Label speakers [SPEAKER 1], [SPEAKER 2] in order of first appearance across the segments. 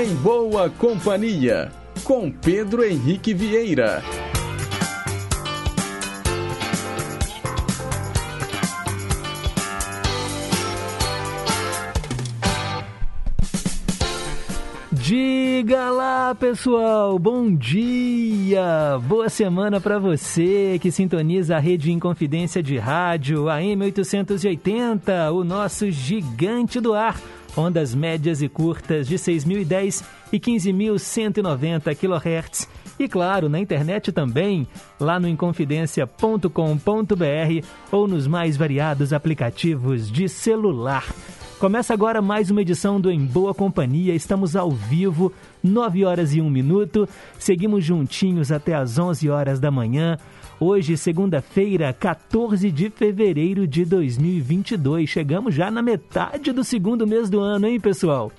[SPEAKER 1] Em Boa Companhia, com Pedro Henrique Vieira.
[SPEAKER 2] Diga lá, pessoal, bom dia! Boa semana para você que sintoniza a Rede Inconfidência de Rádio, a M880, o nosso gigante do ar. Ondas médias e curtas de 6.010 e 15.190 kHz. E claro, na internet também, lá no inconfidencia.com.br ou nos mais variados aplicativos de celular. Começa agora mais uma edição do Em Boa Companhia. Estamos ao vivo, 9 horas e 1 minuto. Seguimos juntinhos até às 11 horas da manhã. Hoje, segunda-feira, 14 de fevereiro de 2022. Chegamos já na metade do segundo mês do ano, hein, pessoal?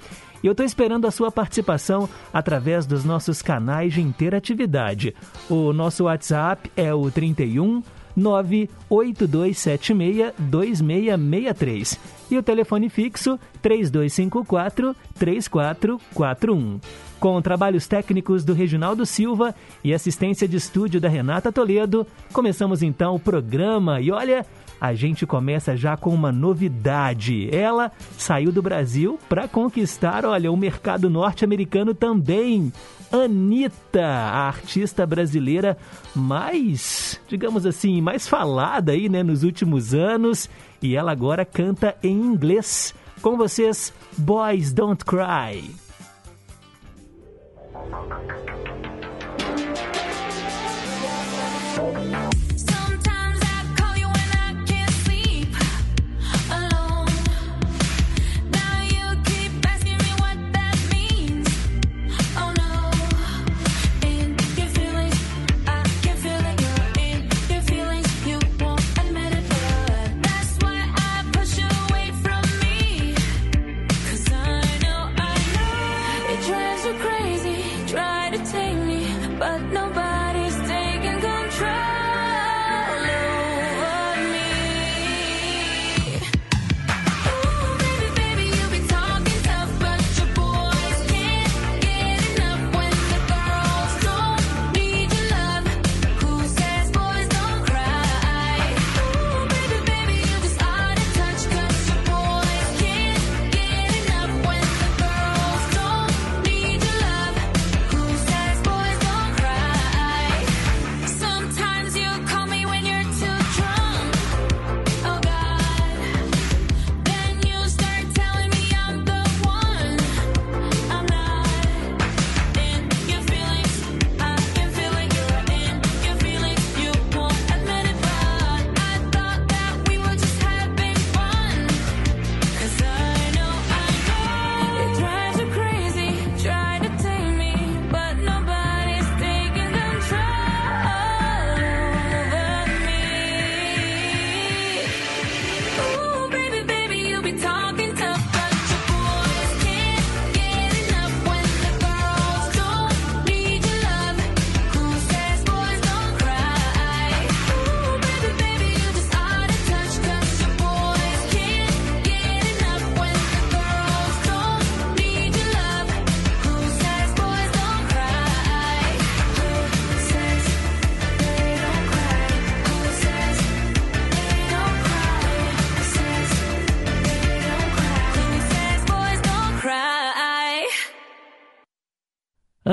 [SPEAKER 2] E eu estou esperando a sua participação através dos nossos canais de interatividade. O nosso WhatsApp é o 31 982762663 e o telefone fixo 3254 3441. Com trabalhos técnicos do Reginaldo Silva e assistência de estúdio da Renata Toledo, começamos então o programa e olha, a gente começa já com uma novidade. Ela saiu do Brasil para conquistar, olha, o mercado norte-americano também. Anitta, a artista brasileira mais, digamos assim, mais falada aí, né, nos últimos anos, e ela agora canta em inglês. Com vocês, Boys Don't Cry. Thank you.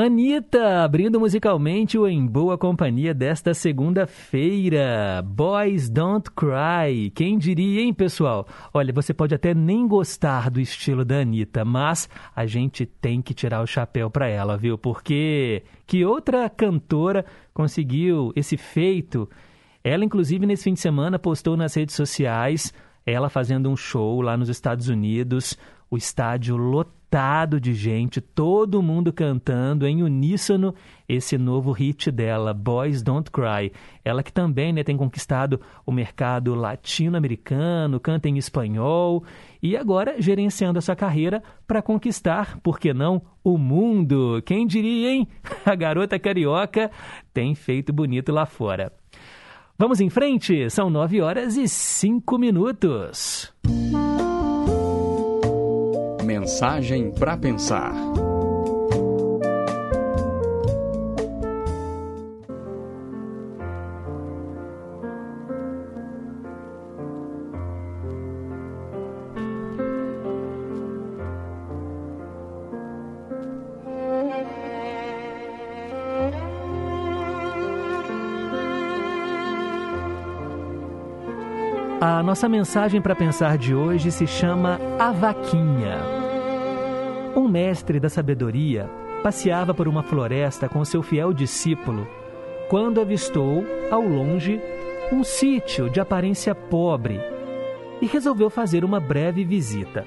[SPEAKER 2] Anitta, abrindo musicalmente o Em Boa Companhia desta segunda-feira. Boys Don't Cry. Quem diria, hein, pessoal? Olha, você pode até nem gostar do estilo da Anitta, mas a gente tem que tirar o chapéu para ela, viu? Porque que outra cantora conseguiu esse feito? Ela, inclusive, nesse fim de semana postou nas redes sociais ela fazendo um show lá nos Estados Unidos, o estádio lotado de gente, todo mundo cantando em uníssono esse novo hit dela, Boys Don't Cry. Ela que também né, tem conquistado o mercado latino-americano, canta em espanhol e agora gerenciando a sua carreira para conquistar, por que não, o mundo. Quem diria, hein? A garota carioca tem feito bonito lá fora. Vamos em frente, são nove horas e cinco minutos.
[SPEAKER 1] Mensagem para pensar.
[SPEAKER 2] A nossa mensagem para pensar de hoje se chama A Vaquinha. Um mestre da sabedoria passeava por uma floresta com seu fiel discípulo quando avistou, ao longe, um sítio de aparência pobre e resolveu fazer uma breve visita.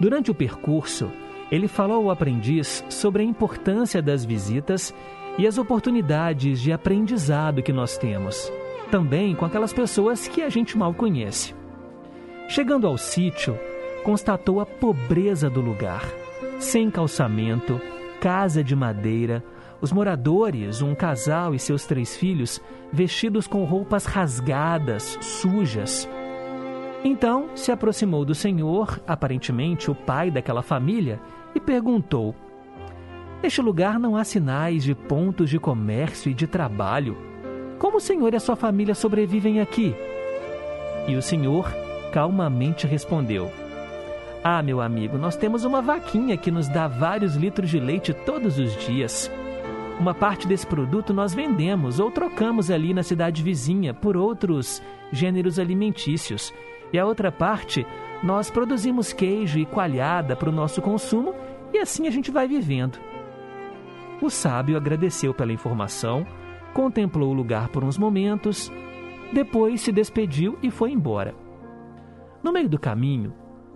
[SPEAKER 2] Durante o percurso, ele falou ao aprendiz sobre a importância das visitas e as oportunidades de aprendizado que nós temos, também com aquelas pessoas que a gente mal conhece. Chegando ao sítio, constatou a pobreza do lugar, sem calçamento, casa de madeira, os moradores, um casal e seus três filhos, vestidos com roupas rasgadas, sujas. Então se aproximou do Senhor, aparentemente o pai daquela família, e perguntou: Neste lugar não há sinais de pontos de comércio e de trabalho. Como o Senhor e a sua família sobrevivem aqui? E o Senhor calmamente respondeu: Ah, meu amigo, nós temos uma vaquinha que nos dá vários litros de leite todos os dias. Uma parte desse produto nós vendemos ou trocamos ali na cidade vizinha por outros gêneros alimentícios. E a outra parte nós produzimos queijo e coalhada para o nosso consumo e assim a gente vai vivendo. O sábio agradeceu pela informação, contemplou o lugar por uns momentos, depois se despediu e foi embora. No meio do caminho,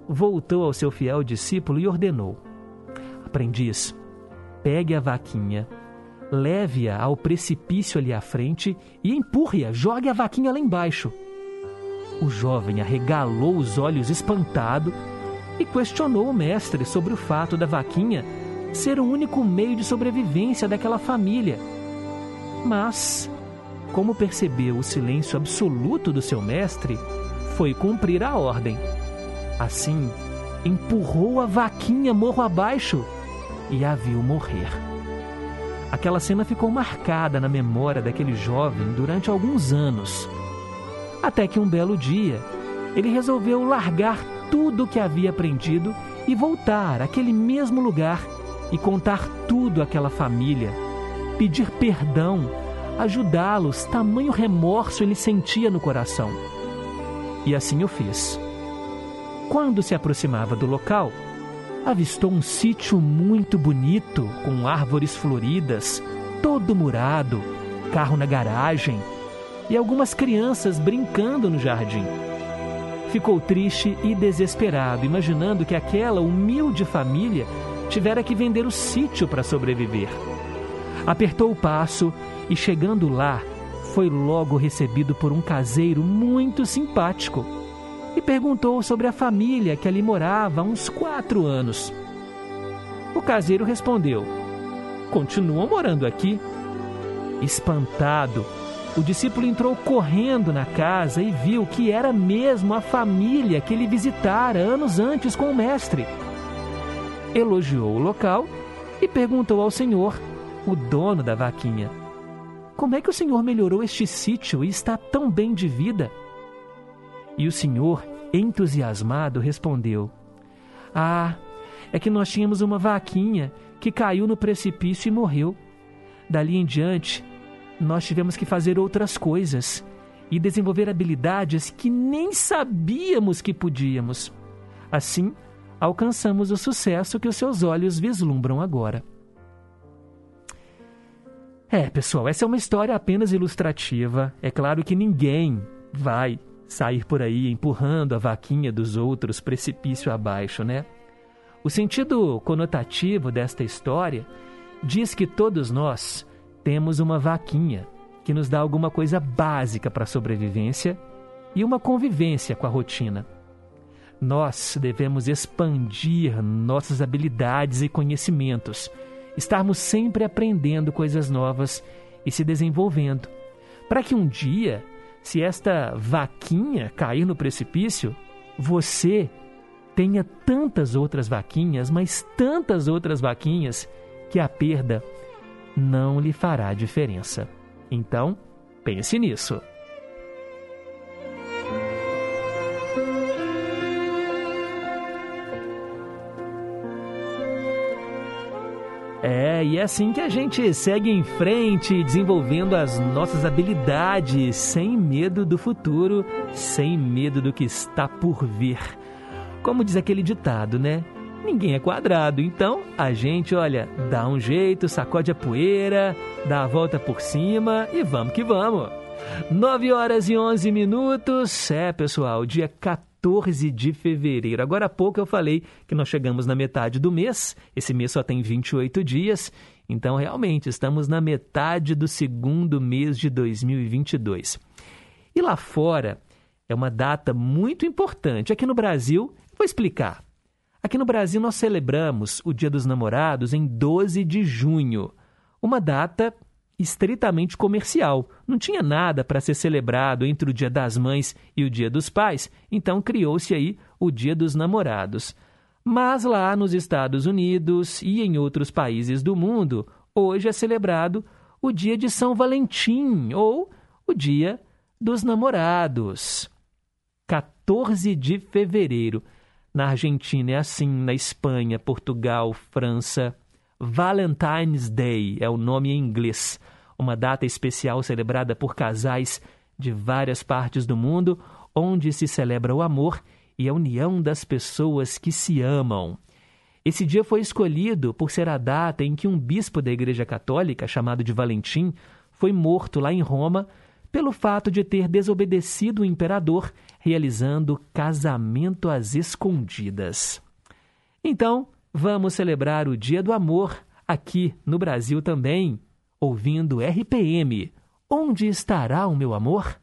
[SPEAKER 2] voltou ao seu fiel discípulo e ordenou: Aprendiz, pegue a vaquinha leve-a ao precipício ali à frente e empurre-a, jogue a vaquinha lá embaixo. O jovem arregalou os olhos espantado e questionou o mestre sobre o fato da vaquinha ser o único meio de sobrevivência daquela família. Mas, como percebeu o silêncio absoluto do seu mestre, foi cumprir a ordem. Assim, empurrou a vaquinha morro abaixo e a viu morrer. Aquela cena ficou marcada na memória daquele jovem durante alguns anos. Até que um belo dia, ele resolveu largar tudo o que havia aprendido e voltar àquele mesmo lugar e contar tudo àquela família, pedir perdão, ajudá-los, tamanho remorso ele sentia no coração. E assim o fez. Quando se aproximava do local, avistou um sítio muito bonito, com árvores floridas, todo murado, carro na garagem e algumas crianças brincando no jardim. Ficou triste e desesperado, imaginando que aquela humilde família tivera que vender o sítio para sobreviver. Apertou o passo e, chegando lá, foi logo recebido por um caseiro muito simpático e perguntou sobre a família que ali morava há uns quatro anos. O caseiro respondeu: Continuam morando aqui. Espantado, o discípulo entrou correndo na casa e viu que era mesmo a família que ele visitara anos antes com o mestre. Elogiou o local e perguntou ao senhor, o dono da vaquinha: Como é que o senhor melhorou este sítio e está tão bem de vida? E o senhor, entusiasmado, respondeu: Ah, é que nós tínhamos uma vaquinha que caiu no precipício e morreu. Dali em diante, nós tivemos que fazer outras coisas e desenvolver habilidades que nem sabíamos que podíamos. Assim, alcançamos o sucesso que os seus olhos vislumbram agora. É, pessoal, essa é uma história apenas ilustrativa. É claro que ninguém vai sair por aí empurrando a vaquinha dos outros precipício abaixo, né? O sentido conotativo desta história diz que todos nós temos uma vaquinha que nos dá alguma coisa básica para a sobrevivência e uma convivência com a rotina. Nós devemos expandir nossas habilidades e conhecimentos, estarmos sempre aprendendo coisas novas e se desenvolvendo, para que um dia se esta vaquinha cair no precipício, você tenha tantas outras vaquinhas, mas tantas outras vaquinhas, que a perda não lhe fará diferença. Então, pense nisso. É, e é assim que a gente segue em frente, desenvolvendo as nossas habilidades, sem medo do futuro, sem medo do que está por vir. Como diz aquele ditado, né? Ninguém é quadrado, então a gente, olha, dá um jeito, sacode a poeira, dá a volta por cima e vamos que vamos. 9 horas e 11 minutos, é pessoal, dia 14 de fevereiro. Agora há pouco eu falei que nós chegamos na metade do mês, esse mês só tem 28 dias, então realmente estamos na metade do segundo mês de 2022. E lá fora é uma data muito importante. Aqui no Brasil, vou explicar. Aqui no Brasil, nós celebramos o Dia dos Namorados em 12 de junho, uma data estritamente comercial. Não tinha nada para ser celebrado entre o Dia das Mães e o Dia dos Pais, então criou-se aí o Dia dos Namorados. Mas lá nos Estados Unidos e em outros países do mundo, hoje é celebrado o Dia de São Valentim ou o Dia dos Namorados. 14 de fevereiro. Na Argentina é assim, na Espanha, Portugal, França. Valentine's Day é o nome em inglês, uma data especial celebrada por casais de várias partes do mundo, onde se celebra o amor e a união das pessoas que se amam. Esse dia foi escolhido por ser a data em que um bispo da Igreja Católica, chamado de Valentim, foi morto lá em Roma pelo fato de ter desobedecido o imperador, realizando casamento às escondidas. Então, vamos celebrar o Dia do Amor aqui no Brasil também, ouvindo RPM. Onde estará o meu amor?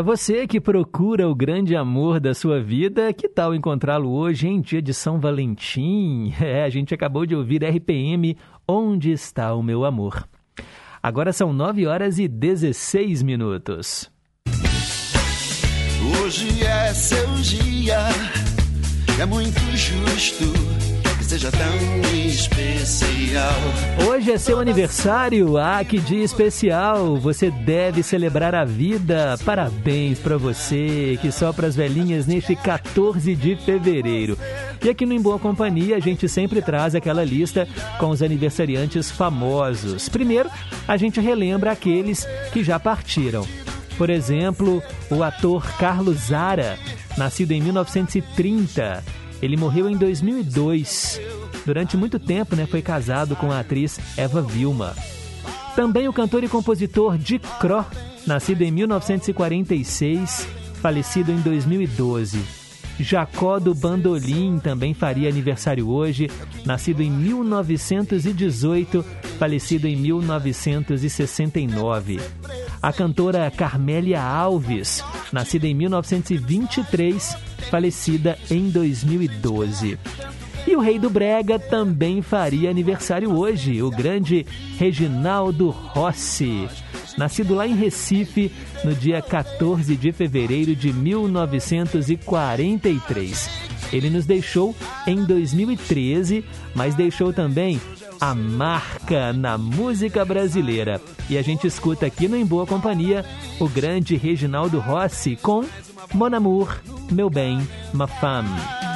[SPEAKER 2] Para você que procura o grande amor da sua vida, que tal encontrá-lo hoje em dia de São Valentim? É, a gente acabou de ouvir RPM Onde está o meu amor? Agora são 9 horas e 16 minutos.
[SPEAKER 3] Hoje é seu dia, é muito justo seja tão especial.
[SPEAKER 2] Hoje é seu aniversário, ah, que dia especial! Você deve celebrar a vida. Parabéns para você que sopra as velhinhas neste 14 de fevereiro. E aqui no Em Boa Companhia a gente sempre traz aquela lista com os aniversariantes famosos. Primeiro, a gente relembra aqueles que já partiram. Por exemplo, o ator Carlos Zara, nascido em 1930. Ele morreu em 2002. Durante muito tempo, né, foi casado com a atriz Eva Vilma. Também o cantor e compositor Dick Cro, nascido em 1946, falecido em 2012. Jacó do Bandolim também faria aniversário hoje, nascido em 1918, falecido em 1969. A cantora Carmélia Alves, nascida em 1923, falecida em 2012. E o rei do Brega também faria aniversário hoje, o grande Reginaldo Rossi, nascido lá em Recife no dia 14 de fevereiro de 1943. Ele nos deixou em 2013, mas deixou também a marca na música brasileira. E a gente escuta aqui no Em Boa Companhia o grande Reginaldo Rossi com Mon Amour, Meu Bem, Ma Femme.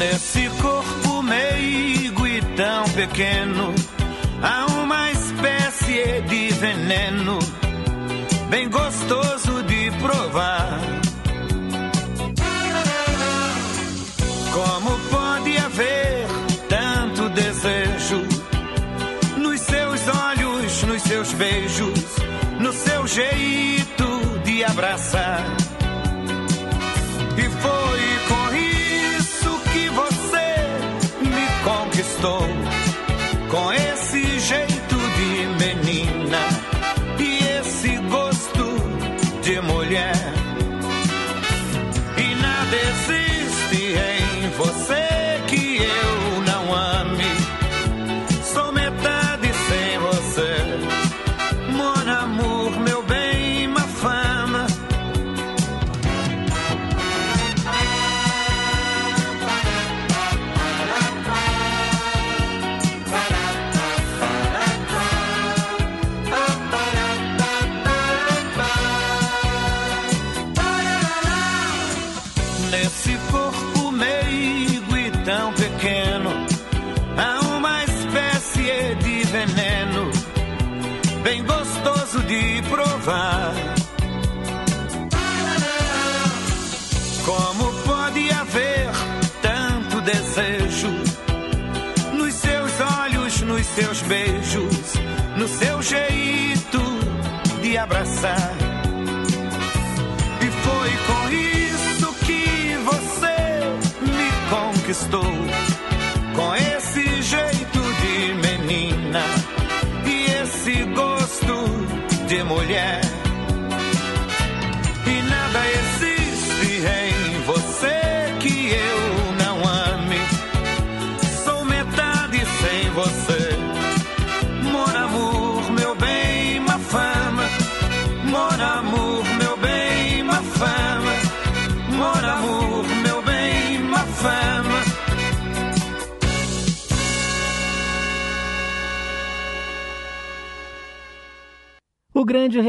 [SPEAKER 4] Nesse corpo meigo e tão pequeno, há uma espécie de veneno, bem gostoso de provar. Como pode haver tanto desejo nos seus olhos, nos seus beijos, no seu jeito de abraçar?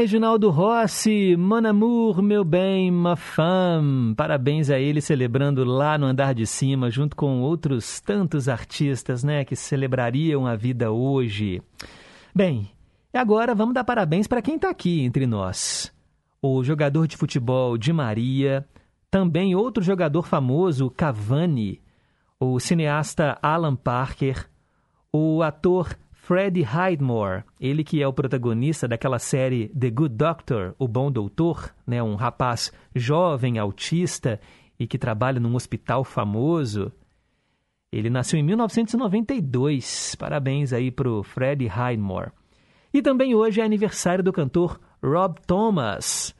[SPEAKER 2] Reginaldo Rossi, Mon Amour, meu bem, ma femme. Parabéns a ele celebrando lá no andar de cima, junto com outros tantos artistas, né, que celebrariam a vida hoje. Bem, agora vamos dar parabéns para quem está aqui entre nós. O jogador de futebol Di Maria, também outro jogador famoso, Cavani, o cineasta Alan Parker, o ator
[SPEAKER 5] Freddie Highmore, ele que é o protagonista daquela série The Good Doctor, O Bom Doutor, né, um rapaz jovem, autista e que trabalha num hospital famoso. Ele nasceu em 1992. Parabéns aí pro Freddie Highmore. E também hoje é aniversário do cantor Rob Thomas.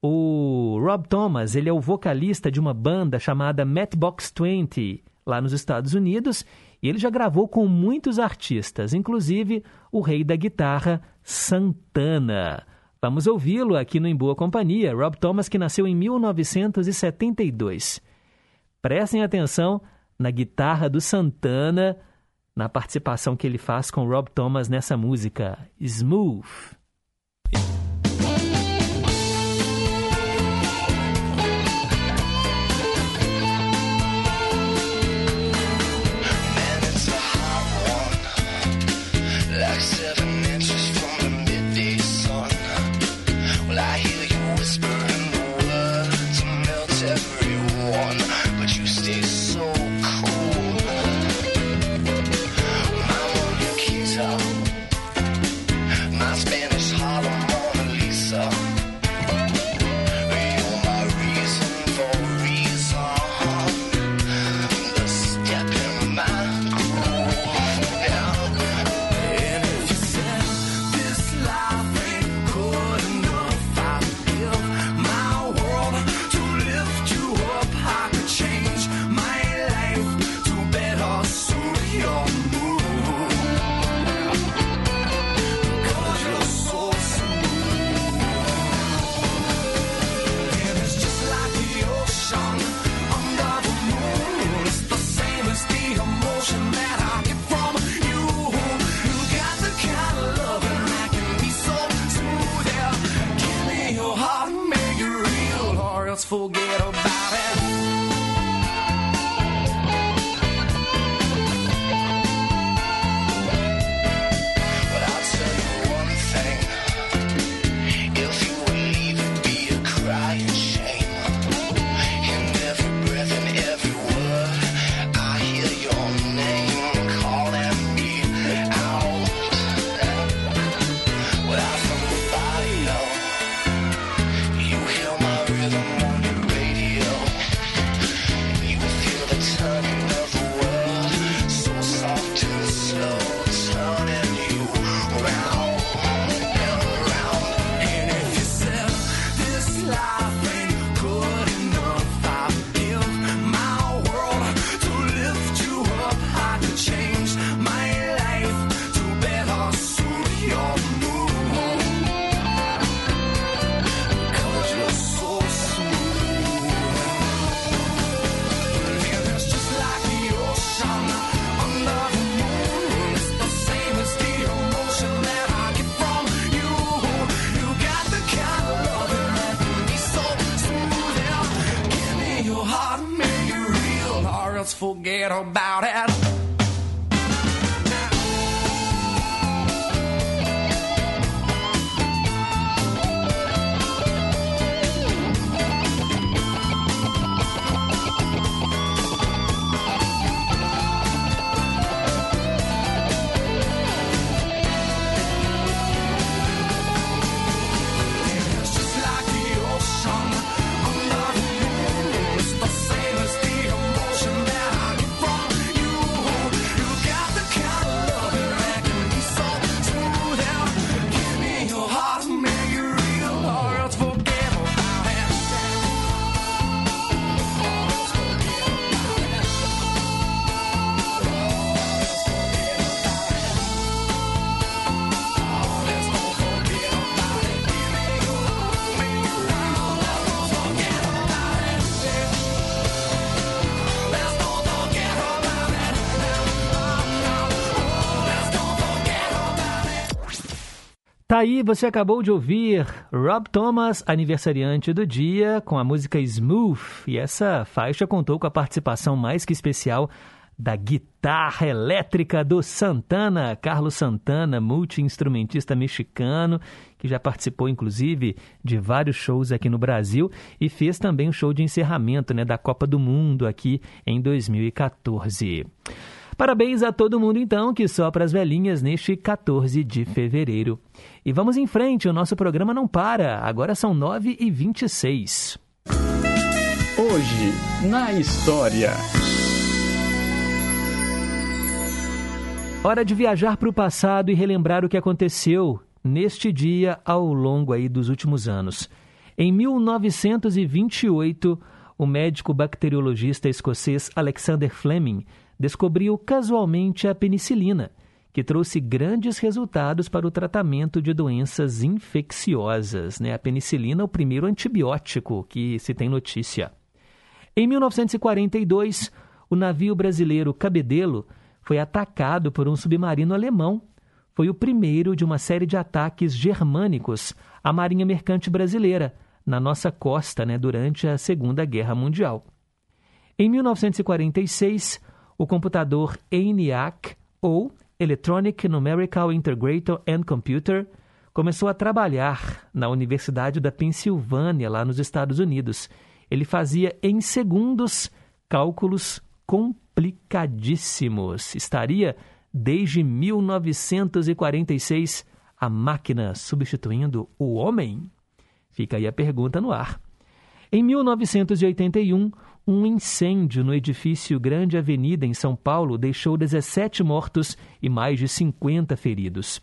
[SPEAKER 5] O Rob Thomas, ele é o vocalista de uma banda chamada Matchbox 20, lá nos Estados Unidos, e ele já gravou com muitos artistas, inclusive o rei da guitarra, Santana. Vamos ouvi-lo aqui no Em Boa Companhia, Rob Thomas, que nasceu em 1972. Prestem atenção na guitarra do Santana, na participação que ele faz com Rob Thomas nessa música, Smooth. Aí, você acabou de ouvir Rob Thomas, aniversariante do dia, com a música Smooth. E essa faixa contou com a participação mais que especial da guitarra elétrica do Santana, Carlos Santana, multi-instrumentista mexicano, que já participou inclusive de vários shows aqui no Brasil e fez também o um show de encerramento né, da Copa do Mundo aqui em 2014.
[SPEAKER 2] Parabéns a todo mundo, então, que sopra as velhinhas neste 14 de fevereiro. E vamos em frente, o nosso programa não para. Agora são 9h26.
[SPEAKER 1] Hoje, na história.
[SPEAKER 2] Hora de viajar para o passado e relembrar o que aconteceu neste dia ao longo aí dos últimos anos. Em 1928, o médico bacteriologista escocês Alexander Fleming descobriu casualmente a penicilina, que trouxe grandes resultados para o tratamento de doenças infecciosas. Né? A penicilina é o primeiro antibiótico que se tem notícia. Em 1942, o navio brasileiro Cabedelo foi atacado por um submarino alemão. Foi o primeiro de uma série de ataques germânicos à Marinha Mercante Brasileira, na nossa costa, né, durante a Segunda Guerra Mundial. Em 1946, o computador ENIAC, ou Electronic Numerical Integrator and Computer, começou a trabalhar na Universidade da Pensilvânia, lá nos Estados Unidos. Ele fazia em segundos cálculos complicadíssimos. Estaria desde 1946 a máquina substituindo o homem? Fica aí a pergunta no ar. Em 1981, um incêndio no edifício Grande Avenida, em São Paulo, deixou 17 mortos e mais de 50 feridos.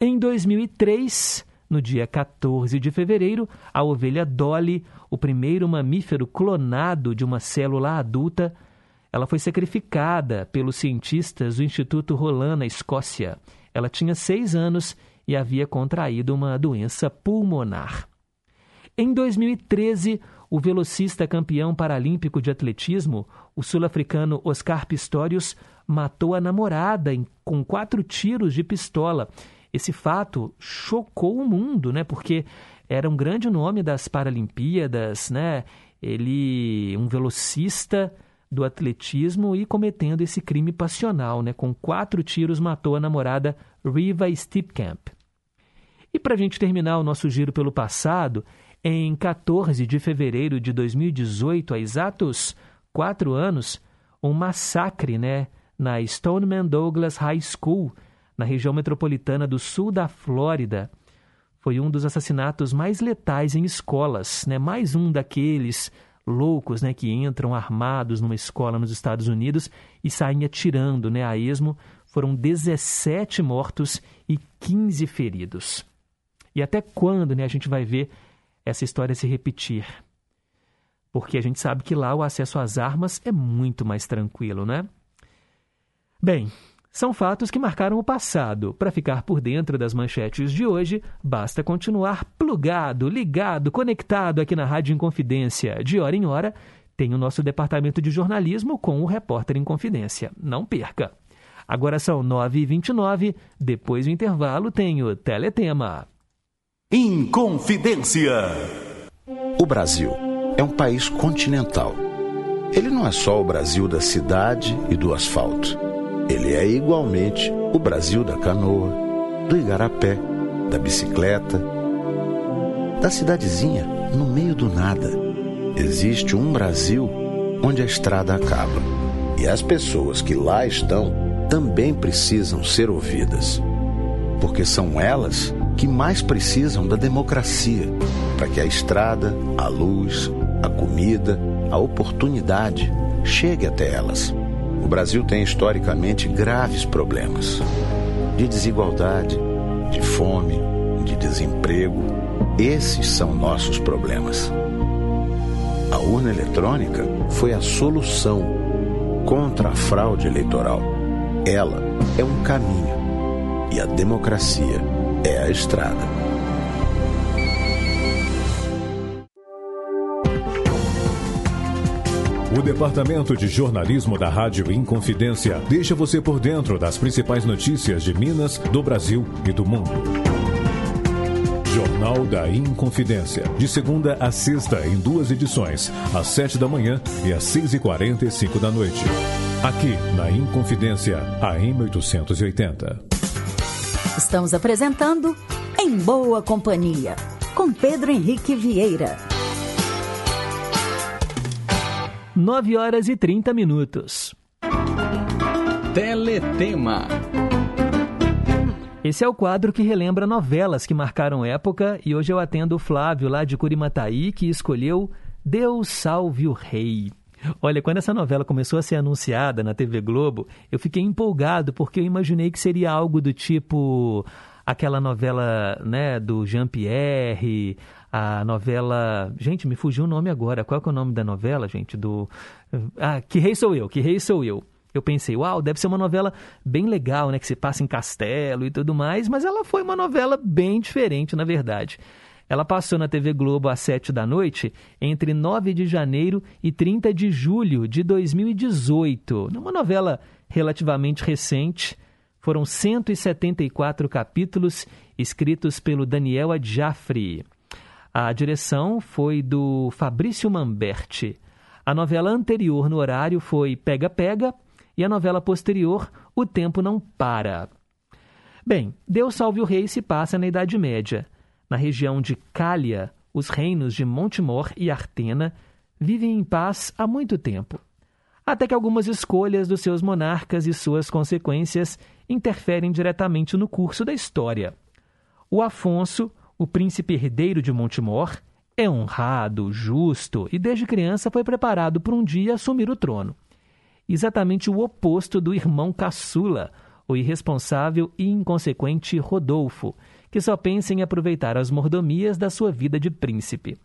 [SPEAKER 2] Em 2003, no dia 14 de fevereiro, a ovelha Dolly, o primeiro mamífero clonado de uma célula adulta, ela foi sacrificada pelos cientistas do Instituto Roland, na Escócia. Ela tinha seis anos e havia contraído uma doença pulmonar. Em 2013, o velocista campeão paralímpico de atletismo, o sul-africano Oscar Pistorius, matou a namorada com quatro tiros de pistola. Esse fato chocou o mundo, né? Porque era um grande nome das Paralimpíadas, né? Ele, um velocista do atletismo e cometendo esse crime passional, né? Com quatro tiros matou a namorada Riva Stipkamp. E para a gente terminar o nosso giro pelo passado, em 14 de fevereiro de 2018, há exatos quatro anos, um massacre né, na Stoneman Douglas High School, na região metropolitana do sul da Flórida. Foi um dos assassinatos mais letais em escolas, né? mais um daqueles loucos né, que entram armados numa escola nos Estados Unidos e saem atirando né, a esmo. Foram 17 mortos e 15 feridos. E até quando né, a gente vai ver essa história se repetir. Porque a gente sabe que lá o acesso às armas é muito mais tranquilo, né? Bem, são fatos que marcaram o passado. Para ficar por dentro das manchetes de hoje, basta continuar plugado, ligado, conectado aqui na Rádio Inconfidência. De hora em hora, tem o nosso departamento de jornalismo com o Repórter em Confidência. Não perca! Agora são 9h29, depois do intervalo tem o Teletema.
[SPEAKER 6] Inconfidência.
[SPEAKER 7] O Brasil é um país continental. Ele não é só o Brasil da cidade e do asfalto. Ele é igualmente o Brasil da canoa, do igarapé, da bicicleta, da cidadezinha no meio do nada. Existe um Brasil onde a estrada acaba. E as pessoas que lá estão também precisam ser ouvidas. Porque são elas que mais precisam da democracia para que a estrada, a luz, a comida, a oportunidade chegue até elas. O Brasil tem historicamente graves problemas de desigualdade, de fome, de desemprego. Esses são nossos problemas. A urna eletrônica foi a solução contra a fraude eleitoral. Ela é um caminho e a democracia é a estrada.
[SPEAKER 6] O Departamento de Jornalismo da Rádio Inconfidência deixa você por dentro das principais notícias de Minas, do Brasil e do mundo. Jornal da Inconfidência, de segunda a sexta, em duas edições, às sete da manhã e às seis e quarenta e cinco da noite. Aqui, na Inconfidência, AM 880.
[SPEAKER 8] Estamos apresentando Em Boa Companhia, com Pedro Henrique Vieira.
[SPEAKER 2] 9 horas e 30 minutos.
[SPEAKER 1] Teletema.
[SPEAKER 2] Esse é o quadro que relembra novelas que marcaram época e hoje eu atendo o Flávio lá de Curimataí que escolheu Deus Salve o Rei. Olha, quando essa novela começou a ser anunciada na TV Globo, eu fiquei empolgado porque eu imaginei que seria algo do tipo aquela novela, né, do Jean-Pierre, a novela, gente, me fugiu o nome agora. Qual é, é o nome da novela, gente? Do Ah, Que Rei Sou Eu, Que Rei Sou Eu. Eu pensei, uau, deve ser uma novela bem legal, né, que se passa em castelo e tudo mais, mas ela foi uma novela bem diferente, na verdade. Ela passou na TV Globo às 7 da noite entre 9 de janeiro e 30 de julho de 2018. Numa novela relativamente recente, foram 174 capítulos escritos pelo Daniel Adjafri. A direção foi do Fabrício Mamberti. A novela anterior no horário foi Pega Pega e a novela posterior O Tempo Não Para. Bem, Deus Salve o Rei se passa na Idade Média. Na região de Cália, os reinos de Montemor e Artena vivem em paz há muito tempo. Até que algumas escolhas dos seus monarcas e suas consequências interferem diretamente no curso da história. O Afonso, o príncipe herdeiro de Montemor, é honrado, justo e desde criança foi preparado para um dia assumir o trono. Exatamente o oposto do irmão caçula, o irresponsável e inconsequente Rodolfo, que só pensa em aproveitar as mordomias da sua vida de príncipe.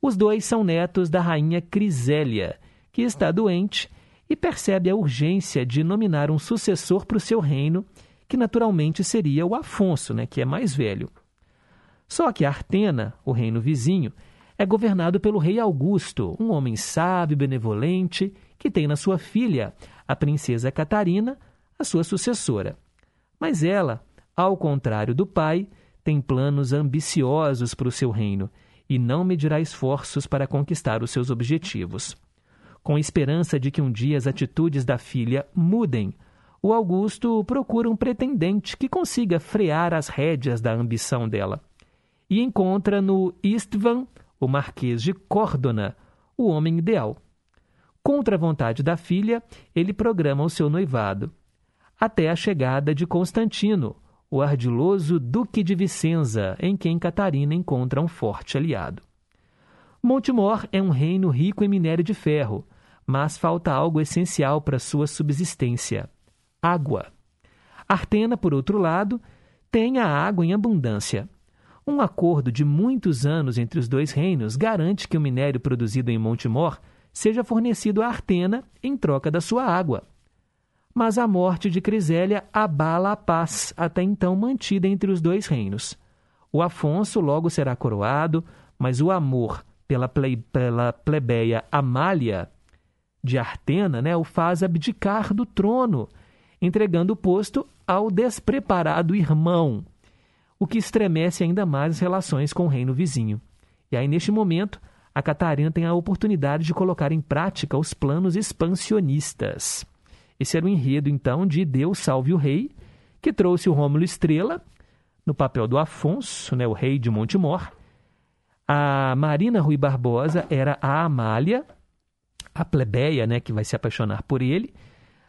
[SPEAKER 2] Os dois são netos da rainha Crisélia, que está doente e percebe a urgência de nominar um sucessor para o seu reino, que naturalmente seria o Afonso, né, que é mais velho. Só que Artena, o reino vizinho, é governado pelo rei Augusto, um homem sábio benevolente, que tem na sua filha, a princesa Catarina, a sua sucessora. Mas ela, ao contrário do pai, tem planos ambiciosos para o seu reino e não medirá esforços para conquistar os seus objetivos. Com esperança de que um dia as atitudes da filha mudem, o Augusto procura um pretendente que consiga frear as rédeas da ambição dela. E encontra no Istvan, o Marquês de Córdona, o homem ideal. Contra a vontade da filha, ele programa o seu noivado. Até a chegada de Constantino, o ardiloso Duque de Vicenza, em quem Catarina encontra um forte aliado. Montemor é um reino rico em minério de ferro, mas falta algo essencial para sua subsistência: água. Artena, por outro lado, tem a água em abundância. Um acordo de muitos anos entre os dois reinos garante que o minério produzido em Montemor seja fornecido a Artena em troca da sua água mas a morte de Crisélia abala a paz até então mantida entre os dois reinos. O Afonso logo será coroado, mas o amor pela, ple, pela plebeia Amália de Artena né, o faz abdicar do trono, entregando o posto ao despreparado irmão, o que estremece ainda mais as relações com o reino vizinho. E aí, neste momento, a Catarina tem a oportunidade de colocar em prática os planos expansionistas. Esse era o enredo, então, de Deus Salve o Rei, que trouxe o Rômulo Estrela no papel do Afonso, né, o rei de Montemor. A Marina Rui Barbosa era a Amália, a plebeia, né, que vai se apaixonar por ele.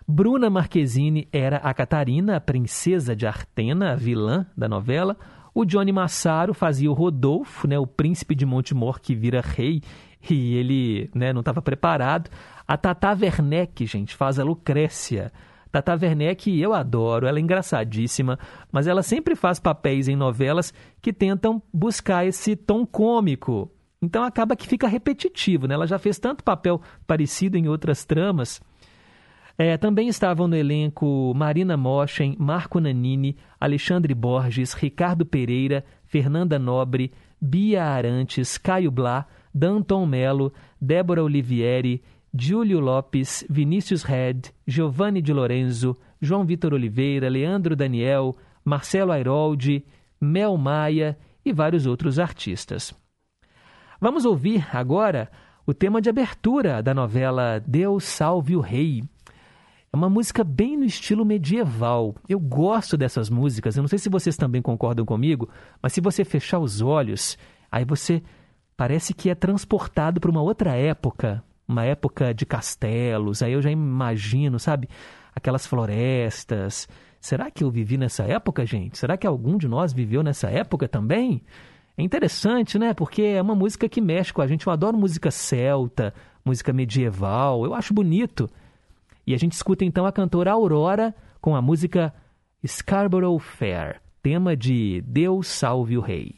[SPEAKER 2] Bruna Marquezine era a Catarina, a princesa de Artena, a vilã da novela. O Johnny Massaro fazia o Rodolfo, né, o príncipe de Montemor que vira rei e ele né, não estava preparado. A Tata Werneck, gente, faz a Lucrécia. Tata Werneck eu adoro, ela é engraçadíssima, mas ela sempre faz papéis em novelas que tentam buscar esse tom cômico. Então acaba que fica repetitivo, né? Ela já fez tanto papel parecido em outras tramas. É, também estavam no elenco Marina Moschen, Marco Nanini, Alexandre Borges, Ricardo Pereira, Fernanda Nobre, Bia Arantes, Caio Blá, Danton Melo, Débora Olivieri, Júlio Lopes, Vinícius Red, Giovanni de Lorenzo, João Vitor Oliveira, Leandro Daniel, Marcelo Airoldi, Mel Maia e vários outros artistas. Vamos ouvir agora o tema de abertura da novela Deus Salve o Rei. É uma música bem no estilo medieval. Eu gosto dessas músicas. Eu não sei se vocês também concordam comigo, mas se você fechar os olhos, aí você parece que é transportado para uma outra época, uma época de castelos. Aí eu já imagino, sabe?
[SPEAKER 9] aquelas florestas. Será que eu vivi nessa época, gente? Será que algum de nós viveu nessa época também? É interessante, né? Porque é uma música que mexe com a gente. Eu adoro música celta, música medieval. Eu acho bonito. E a gente escuta então a cantora Aurora com a música Scarborough Fair, tema de Deus Salve o Rei.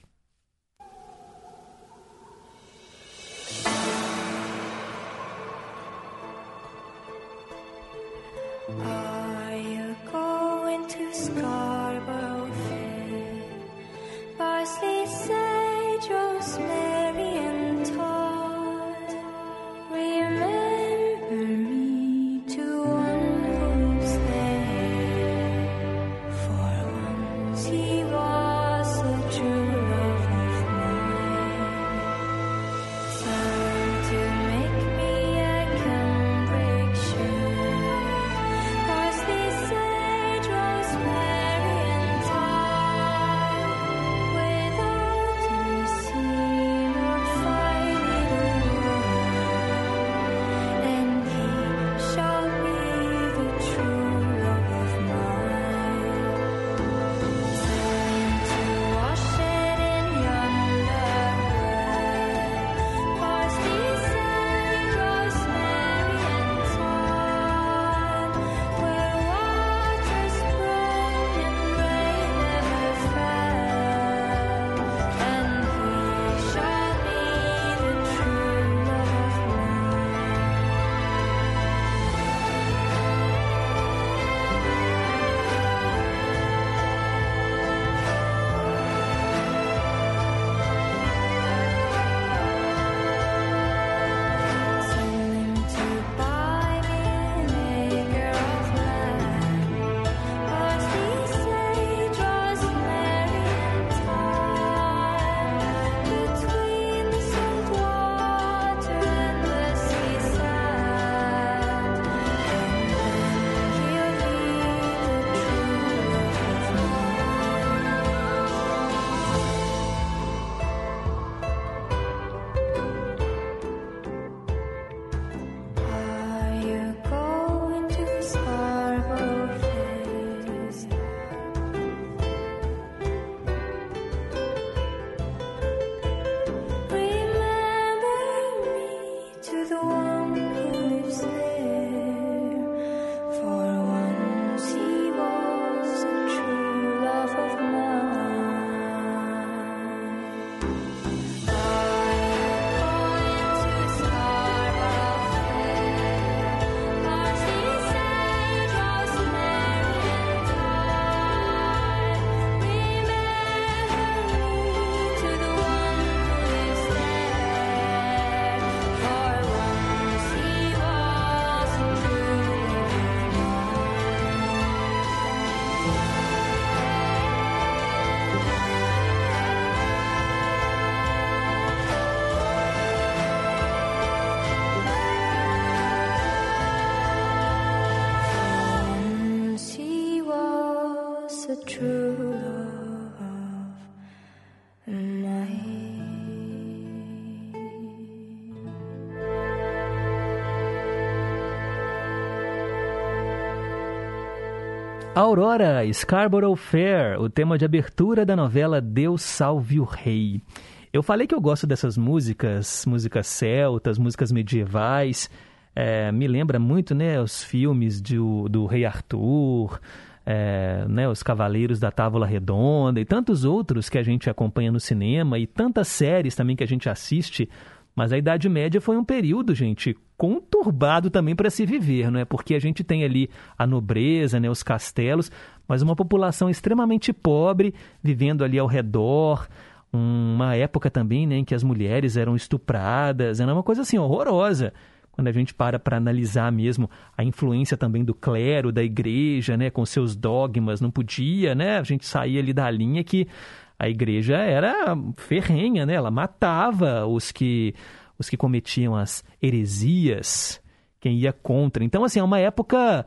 [SPEAKER 9] Aurora, Scarborough Fair, o tema de abertura da novela Deus Salve o Rei. Eu falei que eu gosto dessas músicas, músicas celtas, músicas medievais. É, me lembra muito né, os filmes de, do Rei Arthur, é, né, os Cavaleiros da Távola Redonda e tantos outros que a gente acompanha no cinema e tantas séries também que a gente assiste mas a Idade Média foi um período, gente, conturbado também para se viver, não é? Porque a gente tem ali a nobreza, né, os castelos, mas uma população extremamente pobre vivendo ali ao redor, uma época também, né, em que as mulheres eram estupradas, era uma coisa assim horrorosa. Quando a gente para para analisar mesmo a influência também do clero, da igreja, né, com seus dogmas, não podia, né, a gente sair ali da linha que a igreja era ferrenha, né? Ela matava os que os que cometiam as heresias, quem ia contra. Então, assim, é uma época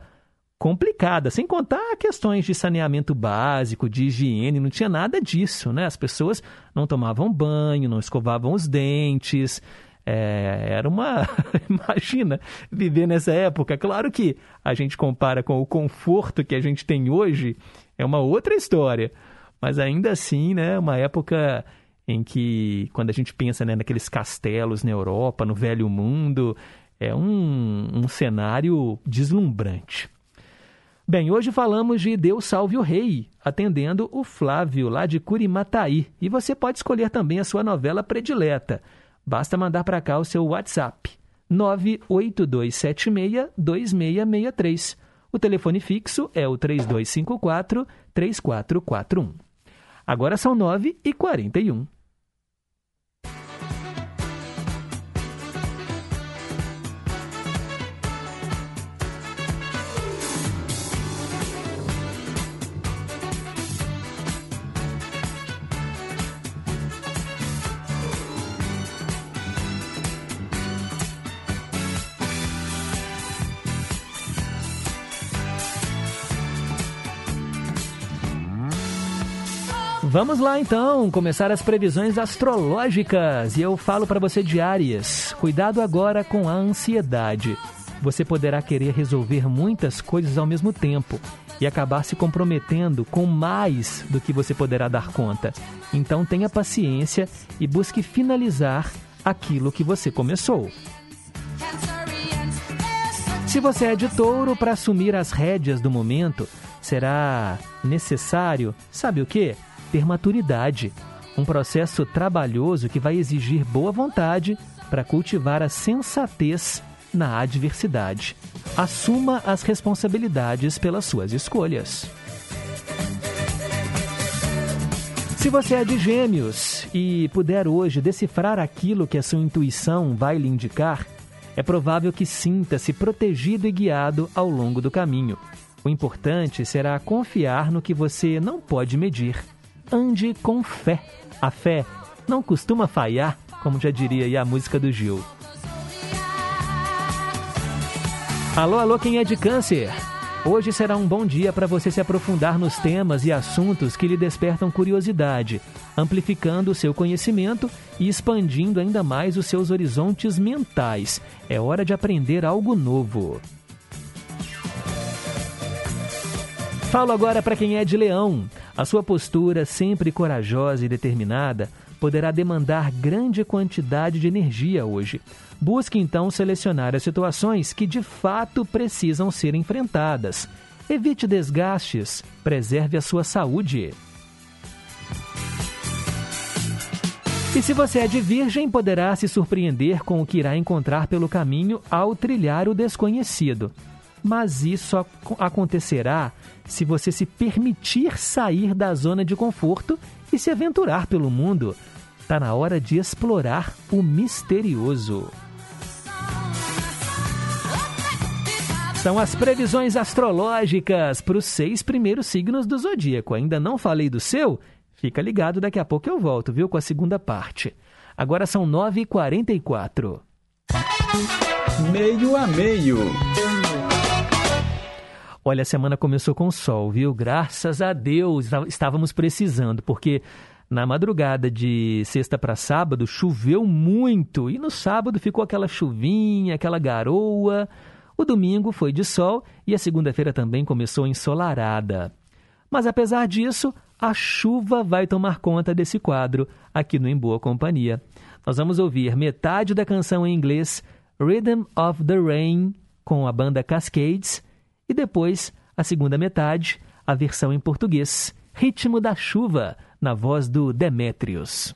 [SPEAKER 9] complicada, sem contar questões de saneamento básico, de higiene, não tinha nada disso, né? As pessoas não tomavam banho, não escovavam os dentes,
[SPEAKER 2] É, era uma. Imagina viver nessa época. Claro que a gente compara com o conforto que a gente tem hoje, é uma outra história. Mas ainda assim, né, uma época em que, quando a gente pensa né, naqueles castelos na Europa, no velho mundo, é um, um cenário deslumbrante. Bem, hoje falamos de Deus Salve o Rei, atendendo o Flávio, lá de Curimataí. E você pode escolher também a sua novela predileta. Basta mandar para cá o seu WhatsApp, 982762663. O telefone fixo é o 3254-3441. Agora são 9h41. Vamos lá então, começar as previsões astrológicas. E eu falo para você de Áries. Cuidado agora com a ansiedade. Você poderá querer resolver muitas coisas ao mesmo tempo e acabar se comprometendo com mais do que você poderá dar conta. Então tenha paciência e busque finalizar aquilo que você começou. Se você é de touro, para assumir as rédeas do momento, será necessário, sabe o que? Ter maturidade, um processo trabalhoso que vai exigir boa vontade para cultivar a sensatez na adversidade. Assuma as responsabilidades pelas suas escolhas. Se você é de gêmeos e puder hoje decifrar aquilo que a sua intuição vai lhe indicar, é provável que sinta-se protegido e guiado ao longo do caminho. O importante será confiar no que você não pode medir ande com fé. A fé não costuma falhar, como já diria a música do Gil. Alô, alô, quem é de câncer? Hoje será um bom dia para você se aprofundar nos temas e assuntos que lhe despertam curiosidade, amplificando o seu conhecimento e expandindo ainda mais os seus horizontes mentais. É hora de aprender algo novo. Falo agora para quem é de leão. A sua postura, sempre corajosa e determinada, poderá demandar grande quantidade de energia hoje. Busque então selecionar as situações que de fato precisam ser enfrentadas. Evite desgastes, preserve a sua saúde. E se você é de virgem, poderá se surpreender com o que irá encontrar pelo caminho ao trilhar o desconhecido mas isso acontecerá se você se permitir sair da zona de conforto e se aventurar pelo mundo. Está na hora de explorar o misterioso. São as previsões astrológicas para os seis primeiros signos do zodíaco. Ainda não falei do seu? Fica ligado, daqui a pouco eu volto, viu, com a segunda parte. Agora são 9h44.
[SPEAKER 1] Meio a meio.
[SPEAKER 2] Olha, a semana começou com sol, viu? Graças a Deus estávamos precisando, porque na madrugada de sexta para sábado choveu muito e no sábado ficou aquela chuvinha, aquela garoa. O domingo foi de sol e a segunda-feira também começou ensolarada. Mas apesar disso, a chuva vai tomar conta desse quadro aqui no Em Boa Companhia. Nós vamos ouvir metade da canção em inglês Rhythm of the Rain com a banda Cascades e depois, a segunda metade, a versão em português, Ritmo da Chuva, na voz do Demétrios.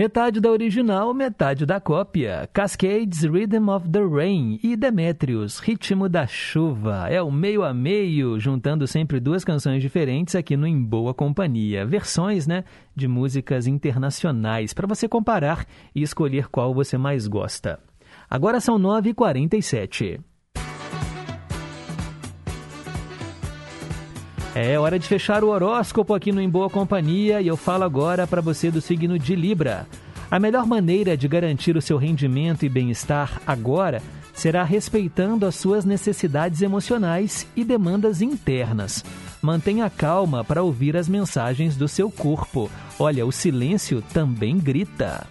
[SPEAKER 2] Metade da original, metade da cópia. Cascades Rhythm of the Rain e Demetrius Ritmo da Chuva. É o meio a meio, juntando sempre duas canções diferentes aqui no Em Boa Companhia. Versões, né, de músicas internacionais para você comparar e escolher qual você mais gosta. Agora são 9h47. É hora de fechar o horóscopo aqui no Em Boa Companhia e eu falo agora para você do signo de Libra. A melhor maneira de garantir o seu rendimento e bem-estar agora será respeitando as suas necessidades emocionais e demandas internas. Mantenha calma para ouvir as mensagens do seu corpo. Olha, o silêncio também grita.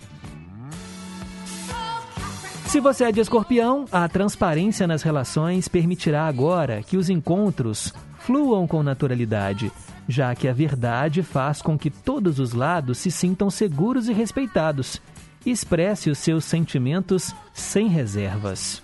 [SPEAKER 2] Se você é de escorpião, a transparência nas relações permitirá agora que os encontros fluam com naturalidade, já que a verdade faz com que todos os lados se sintam seguros e respeitados. Expresse os seus sentimentos sem reservas.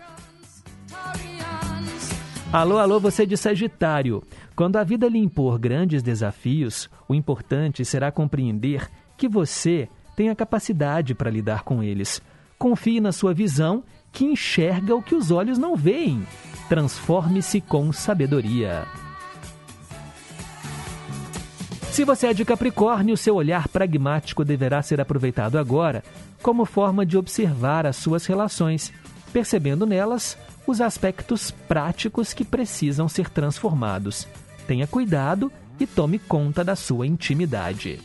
[SPEAKER 2] Alô, alô, você de Sagitário. Quando a vida lhe impor grandes desafios, o importante será compreender que você tem a capacidade para lidar com eles. Confie na sua visão, que enxerga o que os olhos não veem. Transforme-se com sabedoria. Se você é de Capricórnio, seu olhar pragmático deverá ser aproveitado agora como forma de observar as suas relações, percebendo nelas os aspectos práticos que precisam ser transformados. Tenha cuidado e tome conta da sua intimidade.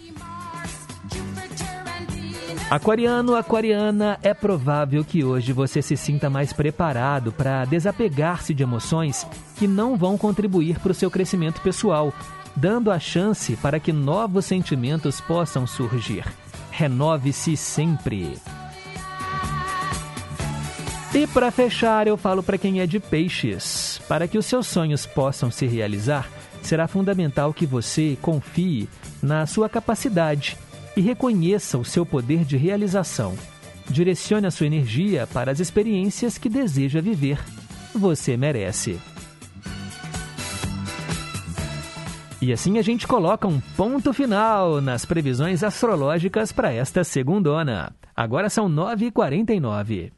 [SPEAKER 2] Aquariano, aquariana, é provável que hoje você se sinta mais preparado para desapegar-se de emoções que não vão contribuir para o seu crescimento pessoal, dando a chance para que novos sentimentos possam surgir. Renove-se sempre. E para fechar, eu falo para quem é de peixes: para que os seus sonhos possam se realizar, será fundamental que você confie na sua capacidade e reconheça o seu poder de realização. Direcione a sua energia para as experiências que deseja viver. Você merece. E assim a gente coloca um ponto final nas previsões astrológicas para esta segundona. Agora são 9h49.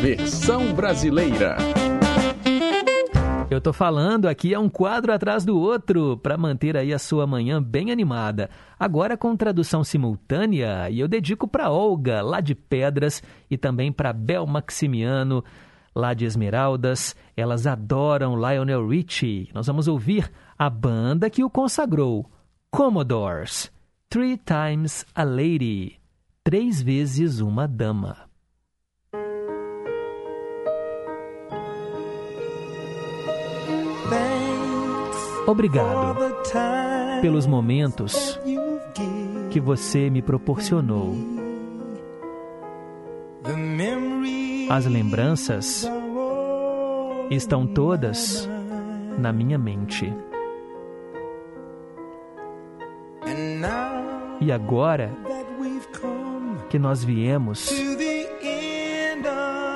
[SPEAKER 1] Versão brasileira.
[SPEAKER 2] Eu tô falando aqui é um quadro atrás do outro para manter aí a sua manhã bem animada. Agora com tradução simultânea e eu dedico para Olga lá de Pedras e também para Bel Maximiano lá de Esmeraldas. Elas adoram Lionel Richie. Nós vamos ouvir a banda que o consagrou, Commodores. Three Times a Lady. Três vezes uma dama. Obrigado pelos momentos que você me proporcionou. As lembranças estão todas na minha mente. E agora que nós viemos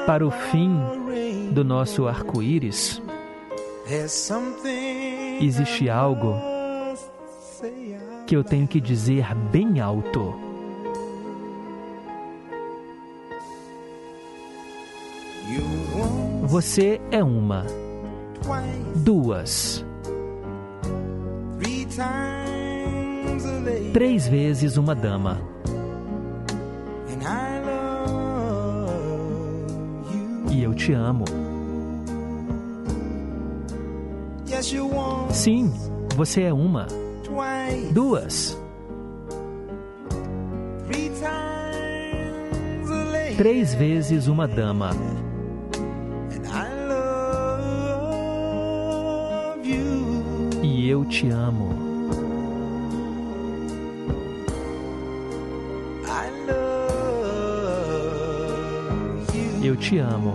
[SPEAKER 2] para o fim do nosso arco-íris, Existe algo que eu tenho que dizer bem alto. Você é uma, duas, três vezes uma dama. E eu te amo. Sim, você é uma, duas, três vezes uma dama. Eu te amo. Eu te amo.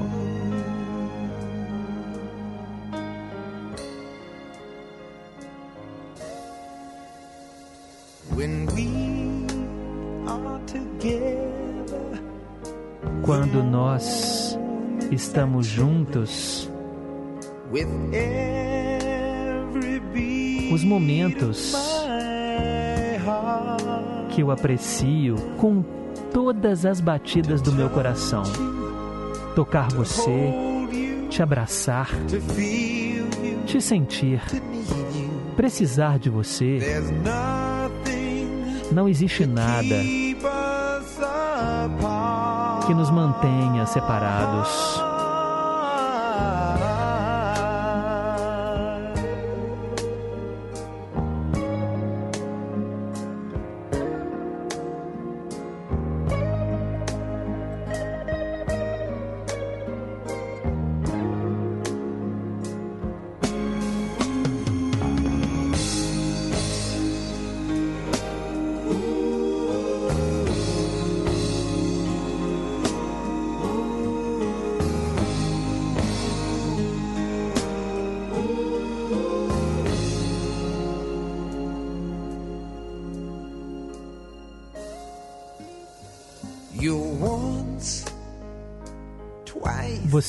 [SPEAKER 2] Quando nós estamos juntos, os momentos que eu aprecio com todas as batidas do meu coração. Tocar você, te abraçar, te sentir, precisar de você. Não existe nada que nos mantenha separados.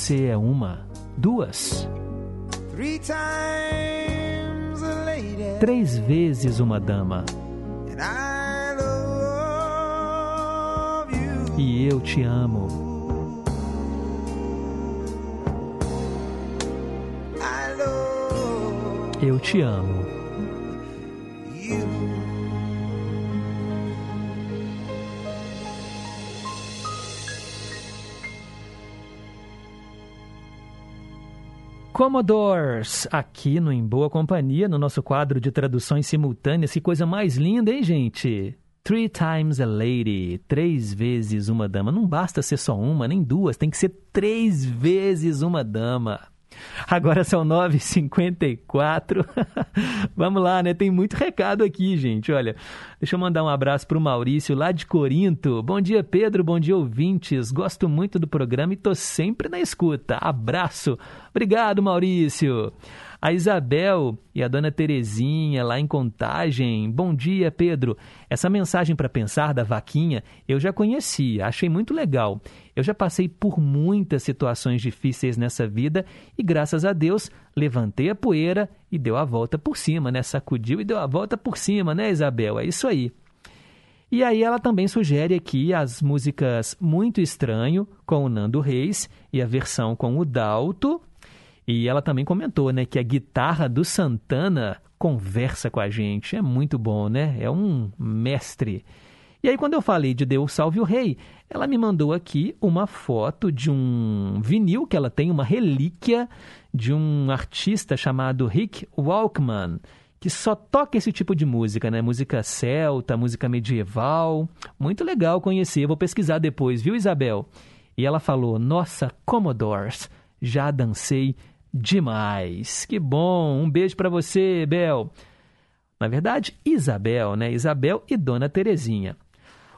[SPEAKER 2] Você é uma, duas,
[SPEAKER 10] three times a lady,
[SPEAKER 2] três vezes uma dama. E eu te amo. Eu te amo. Commodores, aqui no Em Boa Companhia, no nosso quadro de traduções simultâneas. Que coisa mais linda, hein, gente? Three times a lady, três vezes uma dama. Não basta ser só uma, nem duas, tem que ser três vezes uma dama. Agora são 9h54. Vamos lá, né? Tem muito recado aqui, gente. Olha, deixa eu mandar um abraço para o Maurício, lá de Corinto. Bom dia, Pedro. Bom dia, ouvintes. Gosto muito do programa e tô sempre na escuta. Abraço. Obrigado, Maurício. A Isabel e a dona Terezinha lá em Contagem. Bom dia, Pedro. Essa mensagem para pensar da vaquinha eu já conhecia, achei muito legal. Eu já passei por muitas situações difíceis nessa vida e, graças a Deus, levantei a poeira e deu a volta por cima, né? Sacudiu e deu a volta por cima, né, Isabel? É isso aí. E aí ela também sugere aqui as músicas Muito Estranho com o Nando Reis e a versão com o Dalto. E ela também comentou, né, que a guitarra do Santana conversa com a gente. É muito bom, né? É um mestre. E aí, quando eu falei de Deus Salve o Rei, ela me mandou aqui uma foto de um vinil que ela tem, uma relíquia de um artista chamado Rick Walkman, que só toca esse tipo de música, né? Música celta, música medieval. Muito legal conhecer. Vou pesquisar depois, viu, Isabel? E ela falou: Nossa, Commodores, já dancei demais. Que bom. Um beijo para você, Bel. Na verdade, Isabel, né? Isabel e Dona Terezinha.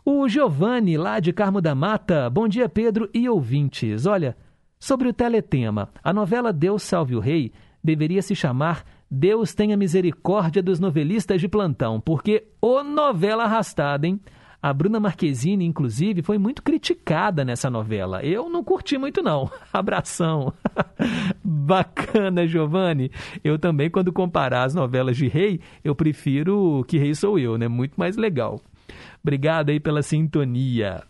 [SPEAKER 2] O Giovanni, lá de Carmo da Mata. Bom dia, Pedro e ouvintes. Olha, sobre o teletema, a novela Deus Salve o Rei deveria se chamar Deus tenha misericórdia dos novelistas de plantão, porque ô novela arrastada, hein? A Bruna Marquezine, inclusive, foi muito criticada nessa novela. Eu não curti muito, não. Abração. Bacana, Giovanni. Eu também, quando comparar as novelas de rei, eu prefiro Que Rei Sou Eu, né? Muito mais legal. Obrigado aí pela sintonia.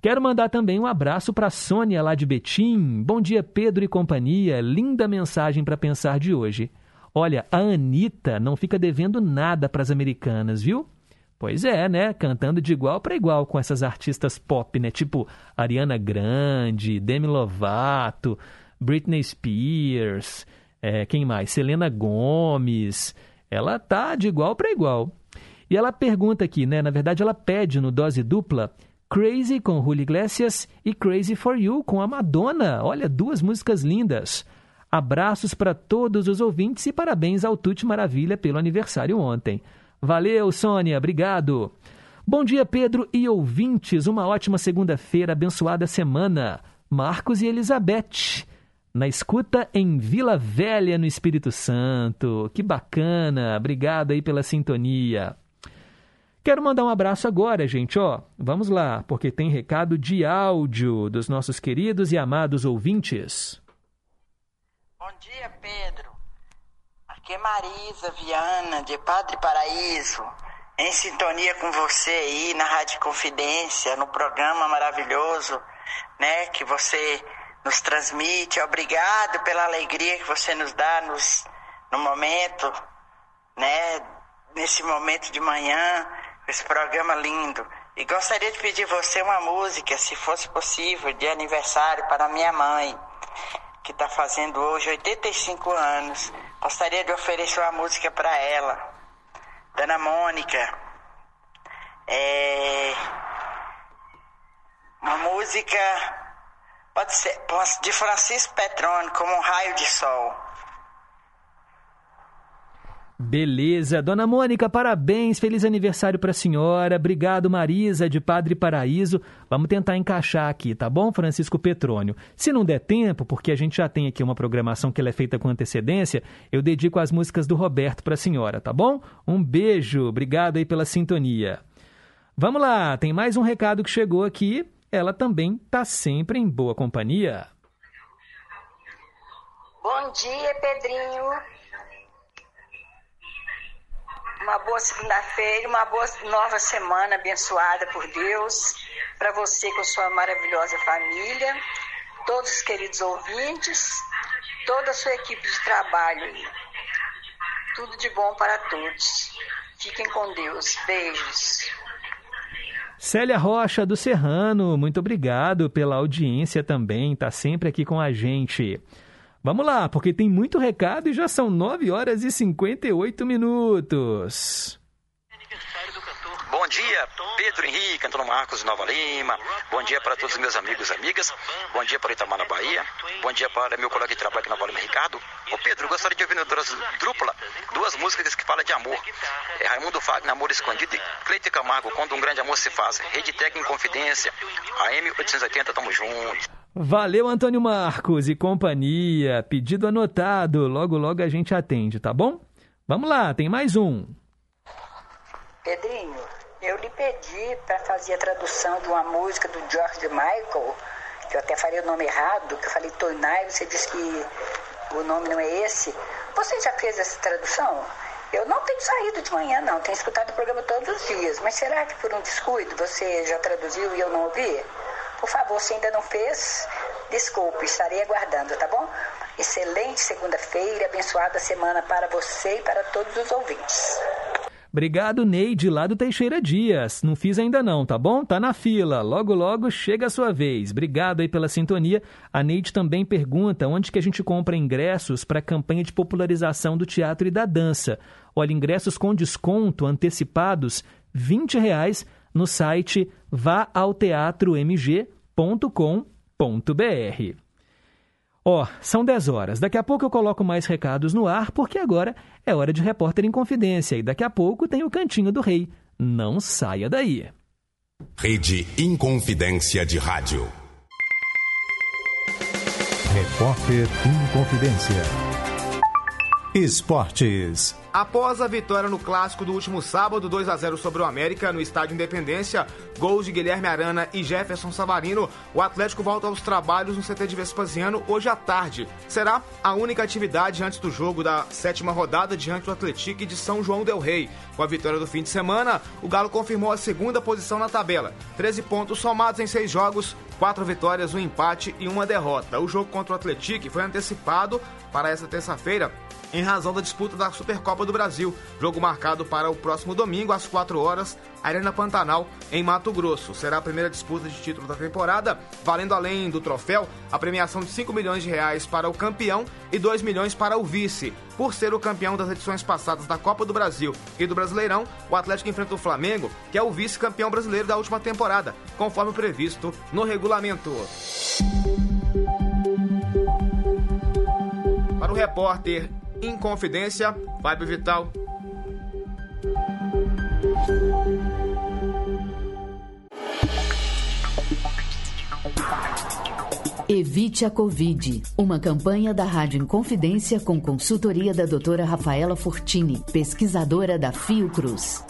[SPEAKER 2] Quero mandar também um abraço para Sônia lá de Betim. Bom dia, Pedro e companhia. Linda mensagem para pensar de hoje. Olha, a Anitta não fica devendo nada para as americanas, viu? Pois é, né? Cantando de igual para igual com essas artistas pop, né? Tipo Ariana Grande, Demi Lovato, Britney Spears, é, quem mais? Selena Gomes. Ela tá de igual para igual. E ela pergunta aqui, né? Na verdade, ela pede no dose dupla Crazy com Julio Iglesias e Crazy for You com a Madonna. Olha, duas músicas lindas. Abraços para todos os ouvintes e parabéns ao Tuti Maravilha pelo aniversário ontem. Valeu, Sônia, obrigado. Bom dia, Pedro e ouvintes. Uma ótima segunda-feira, abençoada semana. Marcos e Elizabeth. Na escuta em Vila Velha, no Espírito Santo. Que bacana. Obrigado aí pela sintonia. Quero mandar um abraço agora, gente, ó. Vamos lá, porque tem recado de áudio dos nossos queridos e amados ouvintes.
[SPEAKER 11] Bom dia, Pedro. É Marisa Viana, de Padre Paraíso, em sintonia com você aí na Rádio Confidência, no programa maravilhoso, né, que você nos transmite. Obrigado pela alegria que você nos dá nos, no momento, né, nesse momento de manhã, esse programa lindo. E gostaria de pedir você uma música, se fosse possível, de aniversário para minha mãe, que está fazendo hoje 85 anos. Gostaria de oferecer uma música para ela. Dona Mônica. É... Uma música pode ser de Francisco Petrone, como um raio de sol.
[SPEAKER 2] Beleza. Dona Mônica, parabéns. Feliz aniversário para a senhora. Obrigado, Marisa, de Padre Paraíso. Vamos tentar encaixar aqui, tá bom, Francisco Petrônio? Se não der tempo, porque a gente já tem aqui uma programação que é feita com antecedência, eu dedico as músicas do Roberto para a senhora, tá bom? Um beijo. Obrigado aí pela sintonia. Vamos lá, tem mais um recado que chegou aqui. Ela também tá sempre em boa companhia.
[SPEAKER 12] Bom dia, Pedrinho. Uma boa segunda-feira, uma boa nova semana abençoada por Deus, para você com sua maravilhosa família, todos os queridos ouvintes, toda a sua equipe de trabalho. Tudo de bom para todos. Fiquem com Deus. Beijos.
[SPEAKER 2] Célia Rocha do Serrano, muito obrigado pela audiência também, está sempre aqui com a gente. Vamos lá, porque tem muito recado e já são 9 horas e 58 minutos.
[SPEAKER 13] Bom dia, Pedro Henrique, Antônio Marcos Nova Lima. Bom dia para todos os meus amigos e amigas. Bom dia para Itamar na Bahia. Bom dia para meu colega de trabalho aqui na Vale Ricardo. Ô Pedro, gostaria de ouvir no Drúpula duas músicas que falam de amor. É Raimundo Fagner, Amor Escondido e Cleite Camargo, Quando um Grande Amor Se Faz. Rede Tec em Confidência. AM 880, tamo juntos.
[SPEAKER 2] Valeu, Antônio Marcos e companhia. Pedido anotado. Logo, logo a gente atende, tá bom? Vamos lá, tem mais um.
[SPEAKER 12] Pedrinho, eu lhe pedi para fazer a tradução de uma música do George Michael, que eu até falei o nome errado, que eu falei Tonai, você disse que o nome não é esse. Você já fez essa tradução? Eu não tenho saído de manhã, não. Tenho escutado o programa todos os dias. Mas será que por um descuido você já traduziu e eu não ouvi? Por favor, se ainda não fez, desculpe, estarei aguardando, tá bom? Excelente segunda-feira, abençoada semana para você e para todos os ouvintes.
[SPEAKER 2] Obrigado, Neide, lá do Teixeira Dias. Não fiz ainda não, tá bom? Tá na fila. Logo, logo chega a sua vez. Obrigado aí pela sintonia. A Neide também pergunta onde que a gente compra ingressos para a campanha de popularização do teatro e da dança. Olha, ingressos com desconto antecipados, 20 reais no site vaalteatromg.com.br. Ó, oh, são 10 horas. Daqui a pouco eu coloco mais recados no ar, porque agora é hora de Repórter em Confidência e daqui a pouco tem o Cantinho do Rei. Não saia daí.
[SPEAKER 14] Rede Inconfidência de Rádio.
[SPEAKER 6] Repórter em Confidência. Esportes.
[SPEAKER 15] Após a vitória no clássico do último sábado, 2 a 0 sobre o América no estádio Independência, gols de Guilherme Arana e Jefferson Savarino, o Atlético volta aos trabalhos no CT de Vespasiano hoje à tarde. Será a única atividade antes do jogo da sétima rodada diante do Atlético de São João del Rei. Com a vitória do fim de semana, o Galo confirmou a segunda posição na tabela. 13 pontos somados em seis jogos, quatro vitórias, um empate e uma derrota. O jogo contra o Atlético foi antecipado para essa terça-feira em razão da disputa da Supercopa do Brasil. Jogo marcado para o próximo domingo, às 4 horas, Arena Pantanal, em Mato Grosso. Será a primeira disputa de título da temporada, valendo além do troféu a premiação de 5 milhões de reais para o campeão e 2 milhões para o vice. Por ser o campeão das edições passadas da Copa do Brasil e do Brasileirão, o Atlético enfrenta o Flamengo, que é o vice-campeão brasileiro da última temporada, conforme previsto no regulamento. Para o repórter Inconfidência, Fábio Vital.
[SPEAKER 8] Evite a Covid. Uma campanha da Rádio Inconfidência com consultoria da doutora Rafaela Fortini, pesquisadora da Fiocruz.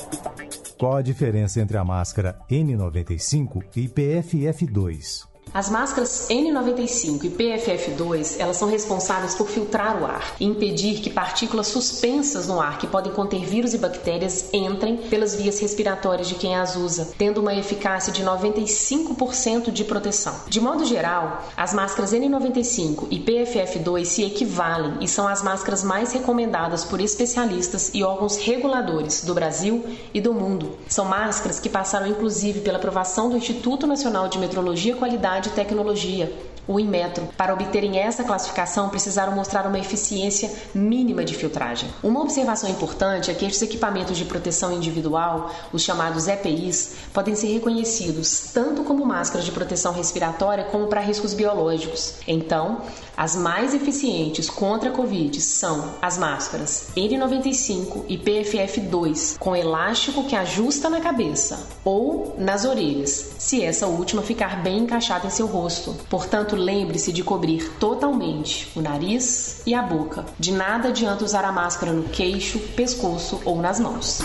[SPEAKER 16] Qual a diferença entre a máscara N95 e PFF2?
[SPEAKER 17] As máscaras N95 e PFF2, elas são responsáveis por filtrar o ar e impedir que partículas suspensas no ar que podem conter vírus e bactérias entrem pelas vias respiratórias de quem as usa, tendo uma eficácia de 95% de proteção. De modo geral, as máscaras N95 e PFF2 se equivalem e são as máscaras mais recomendadas por especialistas e órgãos reguladores do Brasil e do mundo. São máscaras que passaram inclusive pela aprovação do Instituto Nacional de Metrologia e Qualidade de Tecnologia, o Inmetro. Para obterem essa classificação, precisaram mostrar uma eficiência mínima de filtragem. Uma observação importante é que estes equipamentos de proteção individual, os chamados EPIs, podem ser reconhecidos tanto como máscaras de proteção respiratória como para riscos biológicos. Então, as mais eficientes contra a Covid são as máscaras N95 e PFF2, com elástico que ajusta na cabeça ou nas orelhas, se essa última ficar bem encaixada em seu rosto. Portanto, lembre-se de cobrir totalmente o nariz e a boca. De nada adianta usar a máscara no queixo, pescoço ou nas mãos.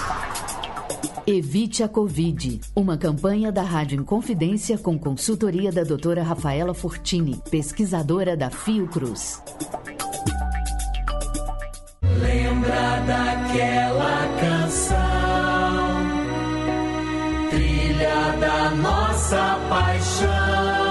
[SPEAKER 8] Evite a Covid. Uma campanha da Rádio Inconfidência com consultoria da doutora Rafaela Fortini, pesquisadora da Fiocruz.
[SPEAKER 18] Lembra daquela canção, trilha da nossa paixão.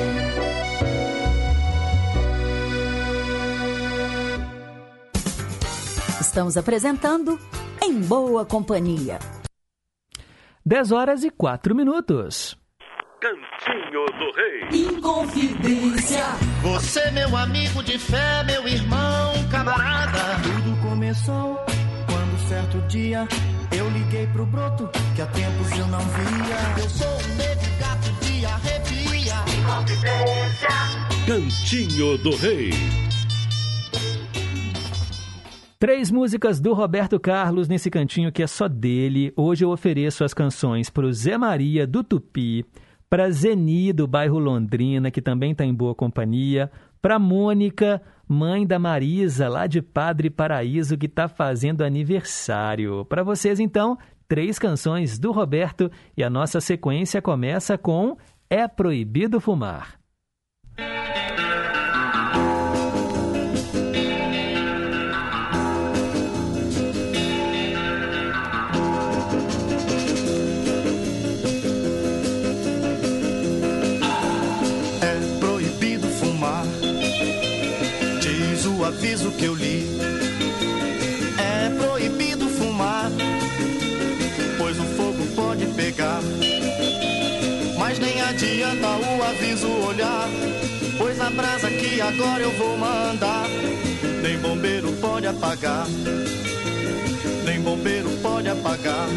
[SPEAKER 8] Estamos apresentando Em Boa Companhia.
[SPEAKER 2] 10 horas e 4 minutos.
[SPEAKER 19] Cantinho do Rei.
[SPEAKER 18] Inconfidência.
[SPEAKER 20] Você, meu amigo de fé, meu irmão, camarada.
[SPEAKER 21] Tudo começou quando certo dia eu liguei pro broto que há tempos eu não via.
[SPEAKER 20] Eu sou um negro gato de arrepia.
[SPEAKER 18] Inconfidência.
[SPEAKER 19] Cantinho do Rei.
[SPEAKER 2] Três músicas do Roberto Carlos nesse cantinho que é só dele. Hoje eu ofereço as canções para o Zé Maria do Tupi, para Zeni do bairro Londrina, que também está em boa companhia, para Mônica, mãe da Marisa, lá de Padre Paraíso, que está fazendo aniversário. Para vocês, então, três canções do Roberto e a nossa sequência começa com É Proibido Fumar.
[SPEAKER 21] O aviso que eu li. É proibido fumar, pois o fogo pode pegar. Mas nem adianta o aviso olhar, pois a brasa que agora eu vou mandar Nem bombeiro pode apagar, nem bombeiro pode apagar.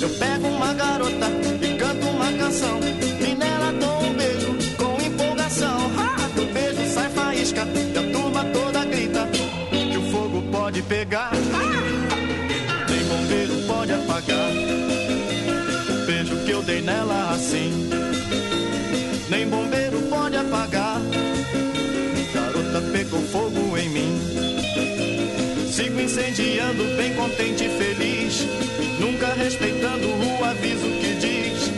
[SPEAKER 21] Eu pego uma garota e canto uma canção, e nela dou um beijo com empolgação. Ah, do beijo sai faísca pegar. Nem bombeiro pode apagar o beijo que eu dei nela assim. Nem bombeiro pode apagar. Garota pegou fogo em mim. Sigo incendiando, bem contente e feliz. Nunca respeitando o aviso que diz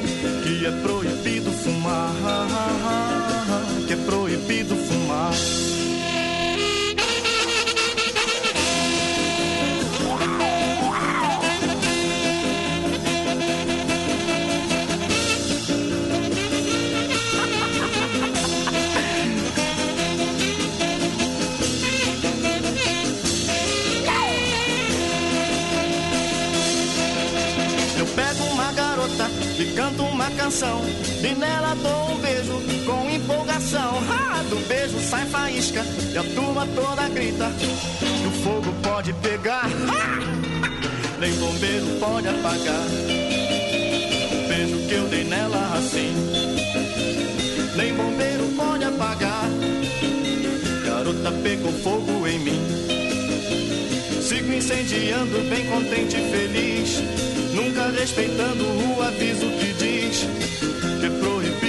[SPEAKER 21] que é proibido fumar. Canto uma canção. E nela dou um beijo com empolgação. Ah, do beijo sai faísca e a turma toda grita que o fogo pode pegar. Nem bombeiro pode apagar. O beijo que eu dei nela assim. Nem bombeiro pode apagar. Garota pegou fogo em mim. Sigo incendiando, bem contente e feliz. Nunca respeitando o aviso que diz que é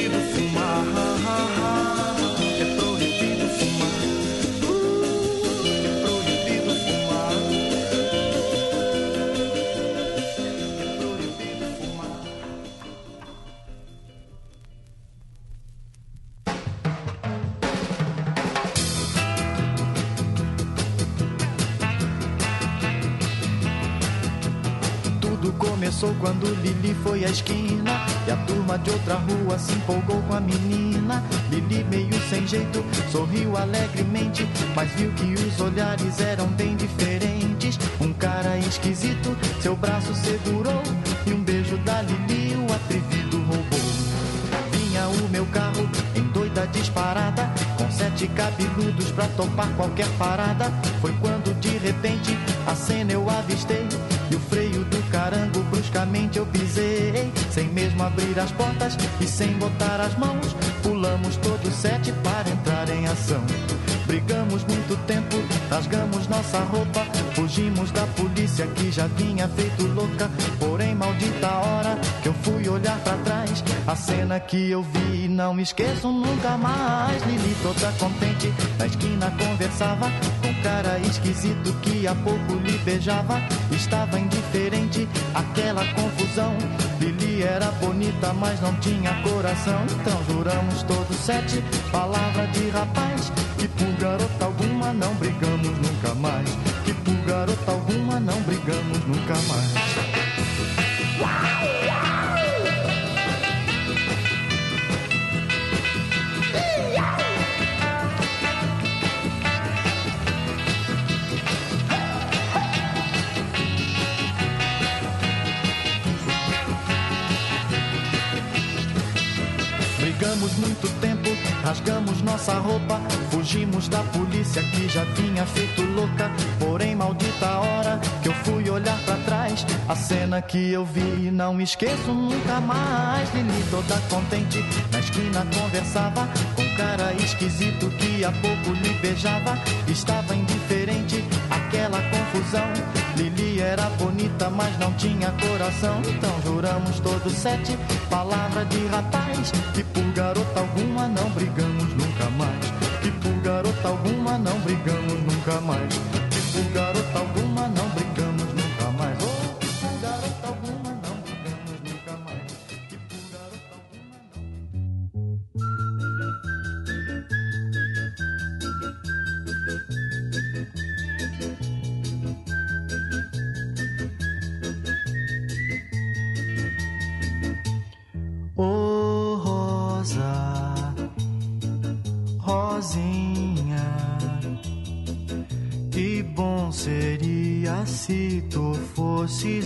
[SPEAKER 21] foi à esquina E a turma de outra rua se empolgou com a menina. Lili meio sem jeito, sorriu alegremente Mas viu que os olhares eram bem diferentes. Um cara esquisito, seu braço segurou E um beijo da Lili o atrevido roubou. Vinha o meu carro em doida disparada Com sete cabeludos pra topar qualquer parada. Foi quando de repente a cena eu avistei E o freio do carango bruscamente eu pisei Sem mesmo abrir as portas e sem botar as mãos Pulamos todos sete para entrar em ação. Brigamos muito tempo, rasgamos nossa roupa Fugimos da polícia que já vinha feito louca. Porém maldita hora que eu fui olhar pra trás A cena que eu vi não me esqueço nunca mais. Lili toda contente na esquina conversava cara esquisito que há pouco lhe beijava. Estava indiferente aquela confusão. Lili era bonita mas não tinha coração. Então juramos todos sete palavras de rapaz. Que por garota alguma não brigamos nunca mais. Que por garota alguma não brigamos nunca mais Brigamos muito tempo, rasgamos nossa roupa, fugimos da polícia que já tinha feito louca. Porém, maldita hora que eu fui olhar pra trás, a cena que eu vi não esqueço nunca mais. Lili toda contente na esquina conversava com cara esquisito que há pouco lhe beijava. Estava indiferente aquela confusão. Lili era bonita, mas não tinha coração. Então juramos todos sete palavras de rapaz. Que por garota alguma não brigamos nunca mais. Que por garota alguma não brigamos nunca mais. Que por garota alguma seria se tu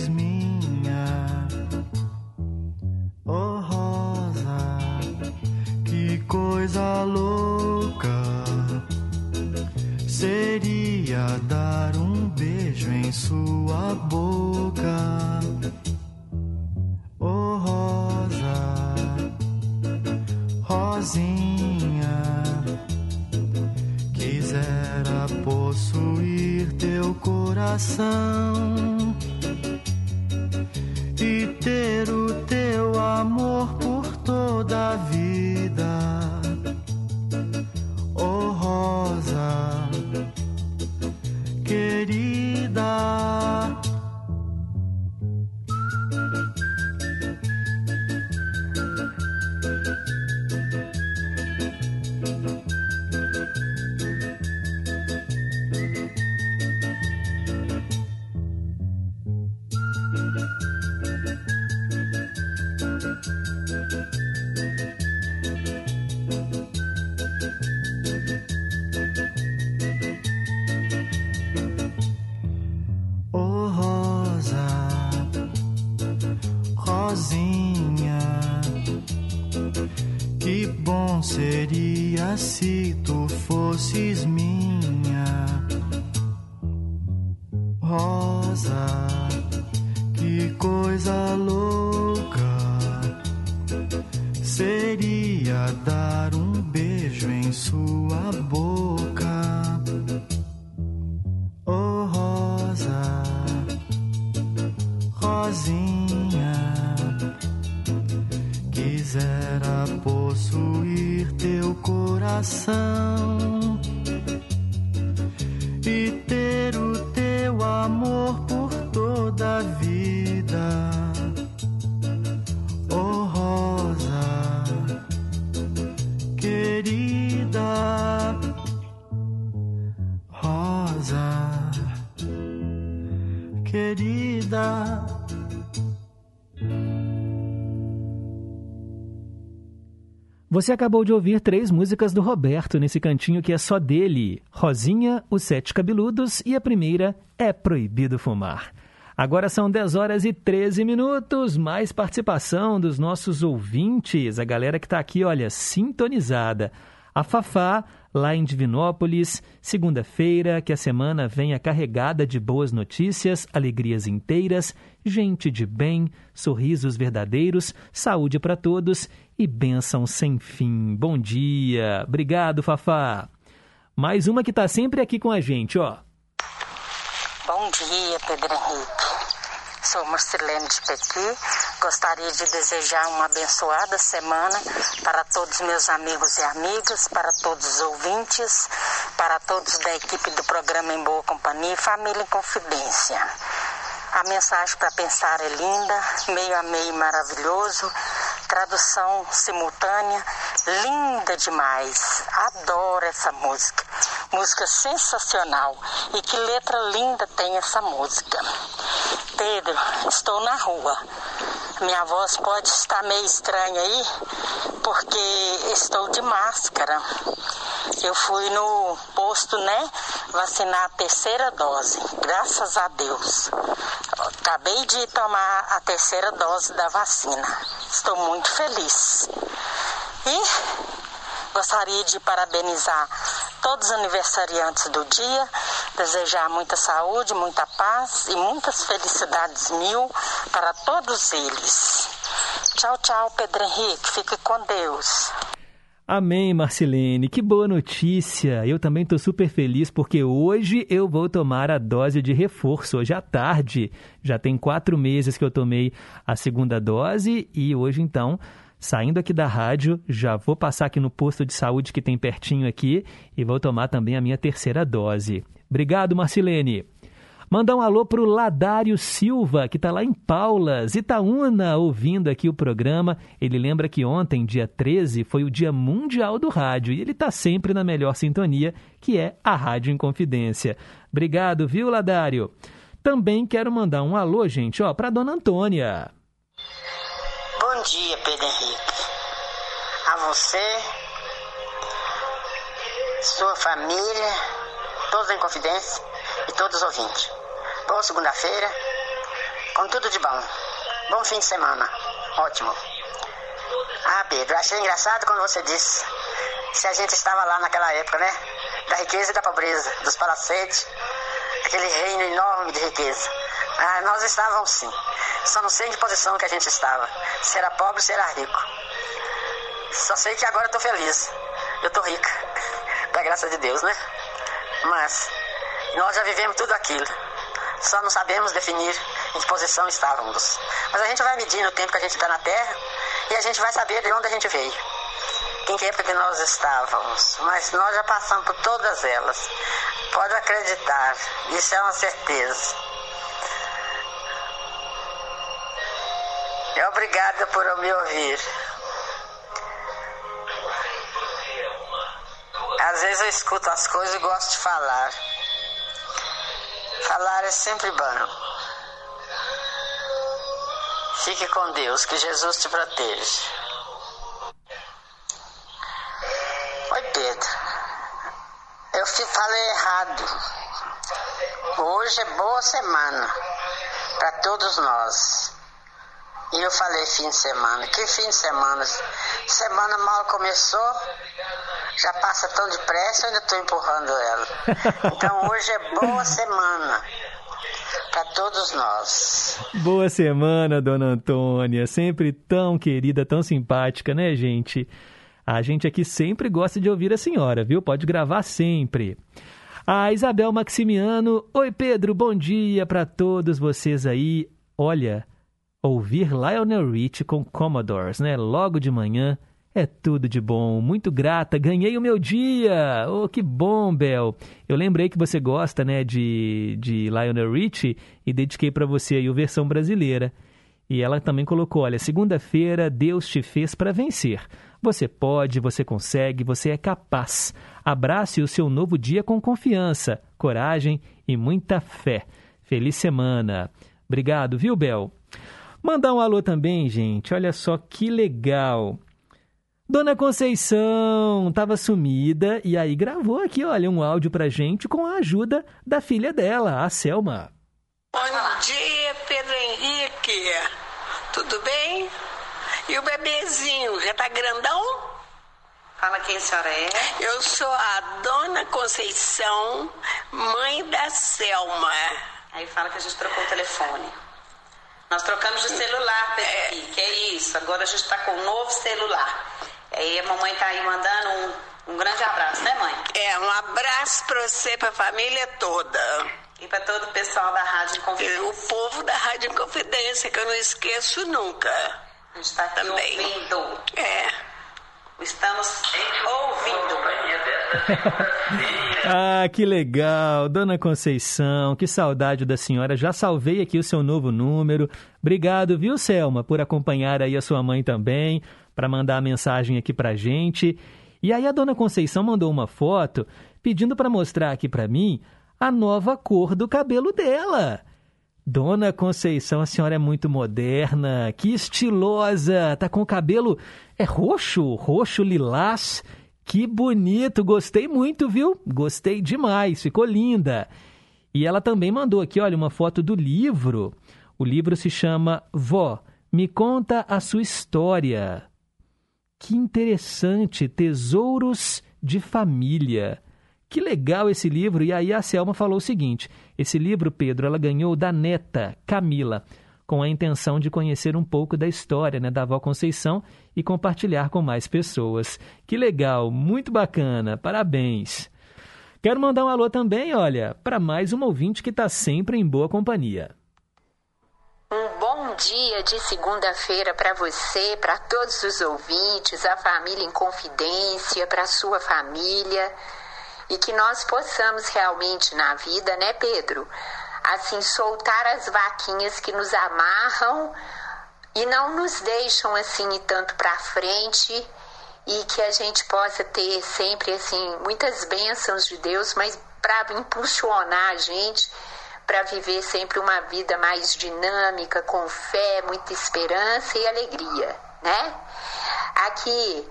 [SPEAKER 21] seria
[SPEAKER 2] Você acabou de ouvir três músicas do Roberto nesse cantinho que é só dele: Rosinha, Os Sete Cabeludos e a primeira É Proibido Fumar. Agora são 10 horas e 13 minutos, mais participação dos nossos ouvintes, a galera que está aqui, olha, sintonizada. A Fafá, lá em Divinópolis, segunda-feira, que a semana venha carregada de boas notícias, alegrias inteiras, gente de bem, sorrisos verdadeiros, saúde para todos e bênção sem fim. Bom dia. Obrigado, Fafá. Mais uma que está sempre aqui com a gente, ó.
[SPEAKER 22] Bom dia, Pedro Henrique. Sou Marcelene de Pequi. Gostaria de desejar uma abençoada semana para todos meus amigos e amigas, para todos os ouvintes, para todos da equipe do programa Em Boa Companhia e Família em Confidência. A mensagem para pensar é linda, meio a meio maravilhoso, tradução simultânea, linda demais. Adoro essa música. Música sensacional. E que letra linda tem essa música. Pedro, estou na rua. Minha voz pode estar meio estranha aí, porque estou de máscara. Eu fui no posto, né, vacinar a terceira dose, graças a Deus. Acabei de tomar a terceira dose da vacina. Estou muito feliz. E gostaria de parabenizar todos os aniversariantes do dia, desejar muita saúde, muita paz e muitas felicidades mil para todos eles. Tchau, tchau, Pedro Henrique. Fique com Deus.
[SPEAKER 2] Amém, Marcelene. Que boa notícia. Eu também estou super feliz porque hoje eu vou tomar a dose de reforço, hoje à tarde. Já tem quatro meses que eu tomei a segunda dose e hoje, então, saindo aqui da rádio, já vou passar aqui no posto de saúde que tem pertinho aqui e vou tomar também a minha terceira dose. Obrigado, Marcelene. Mandar um alô pro Ladário Silva, que está lá em Paulas, Itaúna, ouvindo aqui o programa. Ele lembra que ontem, dia 13, foi o Dia Mundial do Rádio e ele está sempre na melhor sintonia, que é a Rádio Inconfidência. Obrigado, viu, Ladário? Também quero mandar um alô, gente, ó, para Dona Antônia.
[SPEAKER 22] Bom dia, Pedro Henrique. A você, sua família, todos em confidência e todos os ouvintes. Boa segunda-feira, com tudo de bom. Bom fim de semana. Ótimo. Ah, Pedro, achei engraçado quando você disse se a gente estava lá naquela época, né?
[SPEAKER 11] da riqueza e da pobreza, dos palacetes, aquele reino enorme de riqueza. Ah, nós estávamos sim. Só não sei em que posição que a gente estava. Se era pobre, se era rico. Só sei que agora eu tô feliz. Eu tô rica. Da graça de Deus, né? Mas nós já vivemos tudo aquilo. Só não sabemos definir em que posição estávamos. Mas a gente vai medindo o tempo que a gente está na Terra e a gente vai saber de onde a gente veio. Em que época que nós estávamos. Mas nós já passamos por todas elas. Pode acreditar. Isso é uma certeza. Obrigada por me ouvir. Às vezes eu escuto as coisas e gosto de falar. Falar é sempre bom. Fique com Deus, que Jesus te proteja. Oi, Pedro. Eu falei errado. Hoje é boa semana para todos nós. E eu falei fim de semana. Que fim de semana? Semana mal começou, já passa tão depressa, eu ainda estou empurrando ela. Então hoje é boa semana para todos nós.
[SPEAKER 2] Boa semana, dona Antônia. Sempre tão querida, tão simpática, né, gente? A gente aqui sempre gosta de ouvir a senhora, viu? Pode gravar sempre. A Isabel Maximiano. Oi, Pedro, bom dia para todos vocês aí. Olha, ouvir Lionel Rich com Commodores, né? Logo de manhã é tudo de bom. Muito grata, ganhei o meu dia. Oh, que bom, Bel. Eu lembrei que você gosta, né, de, de Lionel Rich e dediquei para você aí a versão brasileira. E ela também colocou: olha, segunda-feira Deus te fez para vencer. Você pode, você consegue, você é capaz. Abrace o seu novo dia com confiança, coragem e muita fé. Feliz semana. Obrigado, viu, Bel? Mandar um alô também, gente. Olha só que legal. Dona Conceição estava sumida e aí gravou aqui, olha, um áudio pra gente com a ajuda da filha dela, a Selma.
[SPEAKER 23] Bom dia, Pedro Henrique. Tudo bem? E o bebezinho, já tá grandão?
[SPEAKER 24] Fala quem a senhora é.
[SPEAKER 23] Eu sou a Dona Conceição, mãe da Selma.
[SPEAKER 24] Aí fala que a gente trocou o telefone. Nós trocamos de celular, Pedro Henrique, é isso. Agora a gente tá com um novo celular. Aí a mamãe tá aí mandando um, um grande abraço, né, mãe?
[SPEAKER 23] É, um abraço pra você e pra família toda.
[SPEAKER 24] E pra todo o pessoal da Rádio Confidência.
[SPEAKER 23] O povo da Rádio Confidência, que eu não esqueço nunca.
[SPEAKER 24] A gente tá aqui
[SPEAKER 23] Também.
[SPEAKER 24] ouvindo.
[SPEAKER 23] É.
[SPEAKER 24] Estamos ouvindo.
[SPEAKER 2] Ah, que legal, Dona Conceição, que saudade da senhora. Já salvei aqui o seu novo número. Obrigado, viu, Selma, por acompanhar aí a sua mãe também, para mandar a mensagem aqui pra gente. E aí a Dona Conceição mandou uma foto pedindo para mostrar aqui para mim a nova cor do cabelo dela. Dona Conceição, a senhora é muito moderna, que estilosa, tá com o cabelo é roxo, roxo lilás. Que bonito, gostei muito, viu? Gostei demais, ficou linda. E ela também mandou aqui, olha, uma foto do livro. O livro se chama Vó, me conta a sua história. Que interessante, Tesouros de Família. Que legal esse livro. E aí a Selma falou o seguinte: esse livro, Pedro, ela ganhou da neta Camila, com a intenção de conhecer um pouco da história né, da avó Conceição e compartilhar com mais pessoas. Que legal, muito bacana, parabéns. Quero mandar um alô também, olha, para mais uma ouvinte que está sempre em boa companhia.
[SPEAKER 25] Um bom dia de segunda-feira para você, para todos os ouvintes, a família em confidência, para sua família e que nós possamos realmente na vida, né, Pedro? Assim, soltar as vaquinhas que nos amarram e não nos deixam assim ir tanto para frente e que a gente possa ter sempre assim muitas bênçãos de Deus, mas para impulsionar a gente para viver sempre uma vida mais dinâmica, com fé, muita esperança e alegria, né? Aqui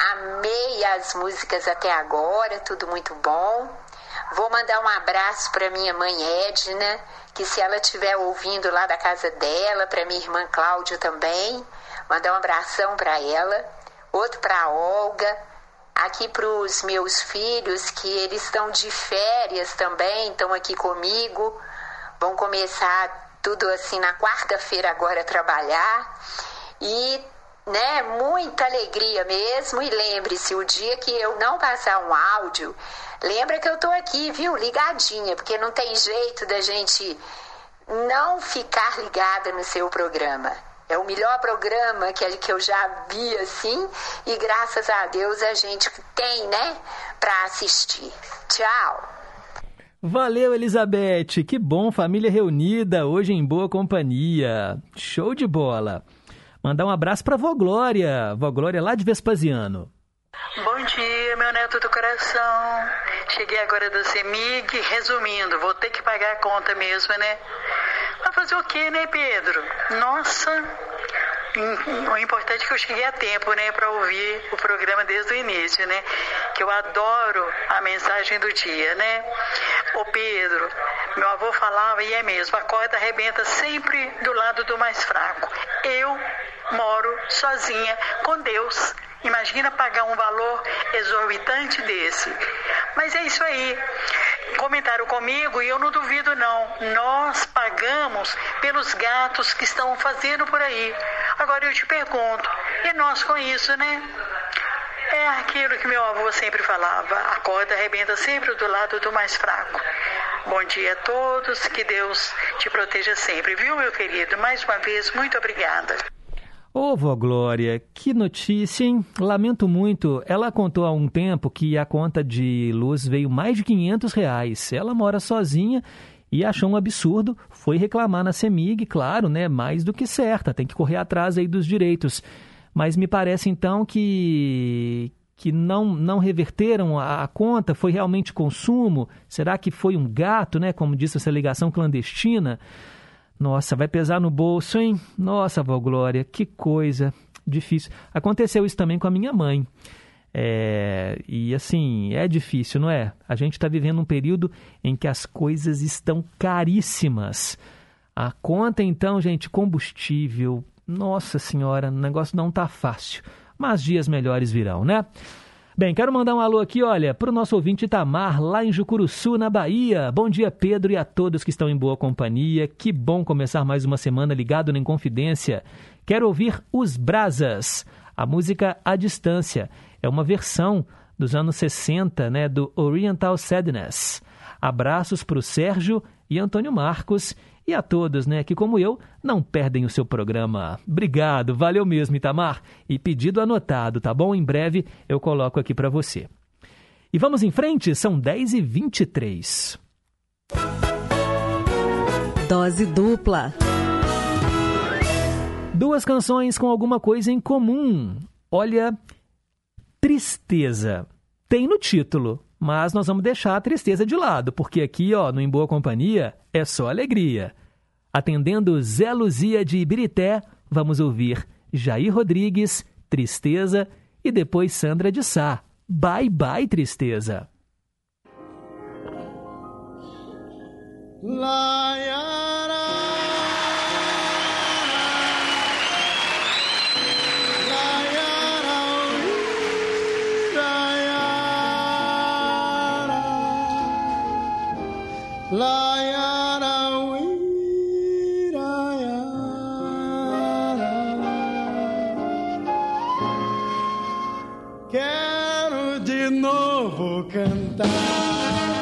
[SPEAKER 25] amei as músicas até agora, tudo muito bom. Vou mandar um abraço para minha mãe Edna, que se ela estiver ouvindo lá da casa dela, para minha irmã Cláudia também, mandar um abração para ela. Outro para Olga, aqui para os meus filhos, que eles estão de férias também, estão aqui comigo, vão começar tudo assim na quarta-feira agora a trabalhar. E né, muita alegria mesmo. E lembre-se, o dia que eu não passar um áudio, lembra que eu tô aqui, viu? Ligadinha, porque não tem jeito da gente não ficar ligada no seu programa. É o melhor programa que, que eu já vi assim, e graças a Deus a gente tem, né, para assistir. Tchau.
[SPEAKER 2] Valeu, Elizabeth. Que bom, família reunida hoje em boa companhia. Show de bola. Mandar um abraço para Vó Glória, Vó Glória lá de Vespasiano.
[SPEAKER 26] Bom dia, meu neto do coração. Cheguei agora do CEMIG. Resumindo, vou ter que pagar a conta mesmo, né? Vai fazer o quê, né, Pedro? Nossa, o importante é que eu cheguei a tempo, né, para ouvir o programa desde o início, né? Que eu adoro a mensagem do dia, né? Ô Pedro, meu avô falava, e é mesmo, a corda arrebenta sempre do lado do mais fraco. Eu moro sozinha com Deus. Imagina pagar um valor exorbitante desse. Mas é isso aí. Comentaram comigo e eu não duvido não. Nós pagamos pelos gatos que estão fazendo por aí. Agora eu te pergunto, e nós com isso, né? É aquilo que meu avô sempre falava, a corda arrebenta sempre do lado do mais fraco. Bom dia a todos, que Deus te proteja sempre, viu, meu querido? Mais uma vez, muito obrigada.
[SPEAKER 2] Ô, vó Glória, que notícia, hein? Lamento muito. Ela contou há um tempo que a conta de luz veio mais de 500 reais. Ela mora sozinha e achou um absurdo. Foi reclamar na CEMIG, claro, né? Mais do que certa. Tem que correr atrás aí dos direitos. Mas me parece então que que não, não reverteram a, a, conta, foi realmente consumo? Será que foi um gato, né? Como disse essa ligação clandestina? Nossa, vai pesar no bolso, hein? Nossa, vó Glória, que coisa difícil. Aconteceu isso também com a minha mãe. É, e assim, é difícil, não é? A gente está vivendo um período em que as coisas estão caríssimas. A conta, então, gente, combustível. Nossa Senhora, o negócio não tá fácil. Mas dias melhores virão, né? Bem, quero mandar um alô aqui, olha, para o nosso ouvinte Itamar, lá em Jucuruçu, na Bahia. Bom dia, Pedro, e a todos que estão em boa companhia. Que bom começar mais uma semana ligado na Inconfidência. Quero ouvir Os Brasas, a música à distância. É uma versão dos anos 60, né, do Oriental Sadness. Abraços para o Sérgio e Antônio Marcos e a todos, né, que como eu, não perdem o seu programa. Obrigado, valeu mesmo, Itamar. E pedido anotado, tá bom? Em breve eu coloco aqui para você. E vamos em frente, são 10h23.
[SPEAKER 27] Dose dupla.
[SPEAKER 2] Duas canções com alguma coisa em comum. Olha, tristeza. Tem no título, mas nós vamos deixar a tristeza de lado, porque aqui, ó, no Em Boa Companhia, é só alegria. Atendendo Zé Luzia de Ibirité, vamos ouvir Jair Rodrigues, Tristeza, e depois Sandra de Sá, Bye Bye Tristeza.
[SPEAKER 4] Quero de novo cantar.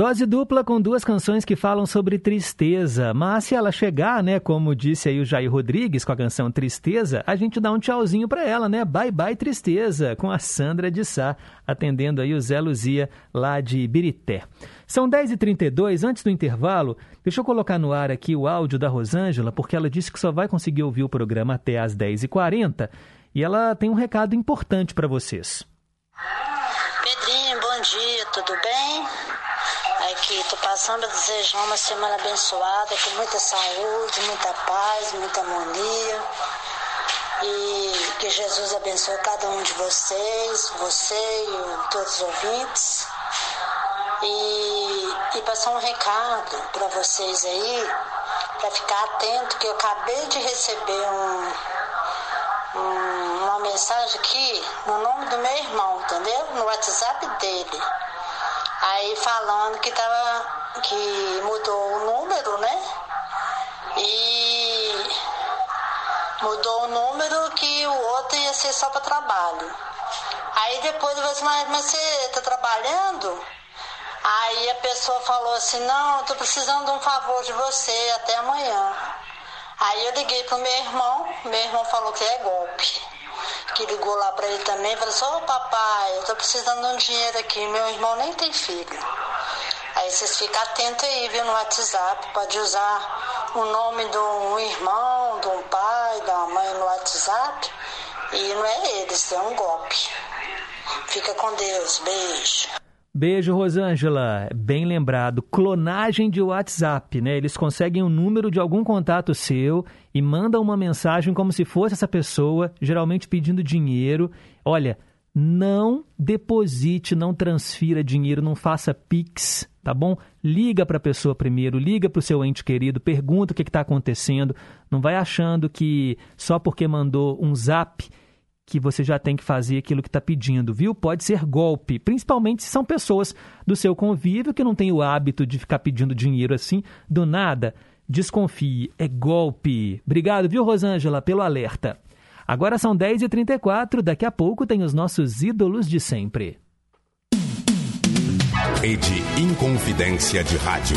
[SPEAKER 2] Dose dupla com duas canções que falam sobre tristeza. Mas se ela chegar, né, como disse aí o Jair Rodrigues com a canção Tristeza, a gente dá um tchauzinho para ela, né? Bye bye tristeza, com a Sandra de Sá, atendendo aí o Zé Luzia lá de Birité. São 10h32, antes do intervalo, deixa eu colocar no ar aqui o áudio da Rosângela, porque ela disse que só vai conseguir ouvir o programa até às 10h40 e ela tem um recado importante para vocês.
[SPEAKER 28] Pedrinho, bom dia, tudo bem? Tô passando a desejar uma semana abençoada, com muita saúde, muita paz, muita harmonia. E que Jesus abençoe cada um de vocês, você e todos os ouvintes. E, e passar um recado para vocês aí, para ficar atento, que eu acabei de receber um, um, uma mensagem aqui no nome do meu irmão, entendeu? No WhatsApp dele. Aí falando que tava. que mudou o número, né? E mudou o número que o outro ia ser só para trabalho. Aí depois eu falei assim, mas, mas você tá trabalhando? Aí a pessoa falou assim, não, tô precisando de um favor de você até amanhã. Aí eu liguei pro meu irmão, meu irmão falou que é golpe. Que ligou lá pra ele também, falou assim, ô papai, eu tô precisando de um dinheiro aqui, meu irmão nem tem filho. Aí vocês ficam atentos aí, viu, no WhatsApp, pode usar o nome de um irmão, de um pai, uma mãe no WhatsApp, e não é eles, é um golpe. Fica com Deus, beijo.
[SPEAKER 2] Beijo, Rosângela. Bem lembrado. Clonagem de WhatsApp, né? Eles conseguem o número de algum contato seu e mandam uma mensagem como se fosse essa pessoa, geralmente pedindo dinheiro. Olha, não deposite, não transfira dinheiro, não faça Pix, tá bom? Liga para a pessoa primeiro, liga para o seu ente querido, pergunta o que está acontecendo. Não vai achando que só porque mandou um zap que você já tem que fazer aquilo que está pedindo, viu? Pode ser golpe, principalmente se são pessoas do seu convívio que não têm o hábito de ficar pedindo dinheiro assim do nada. Desconfie, é golpe. Obrigado, viu, Rosângela, pelo alerta. Agora são 10h34, daqui a pouco tem os nossos ídolos de sempre.
[SPEAKER 9] Rede Inconfidência de Rádio.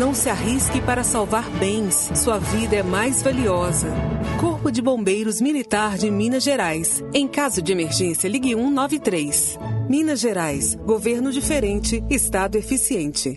[SPEAKER 29] Não se arrisque para salvar bens. Sua vida é mais valiosa. Corpo de Bombeiros Militar de Minas Gerais. Em caso de emergência, ligue 193. Minas Gerais. Governo diferente, Estado eficiente.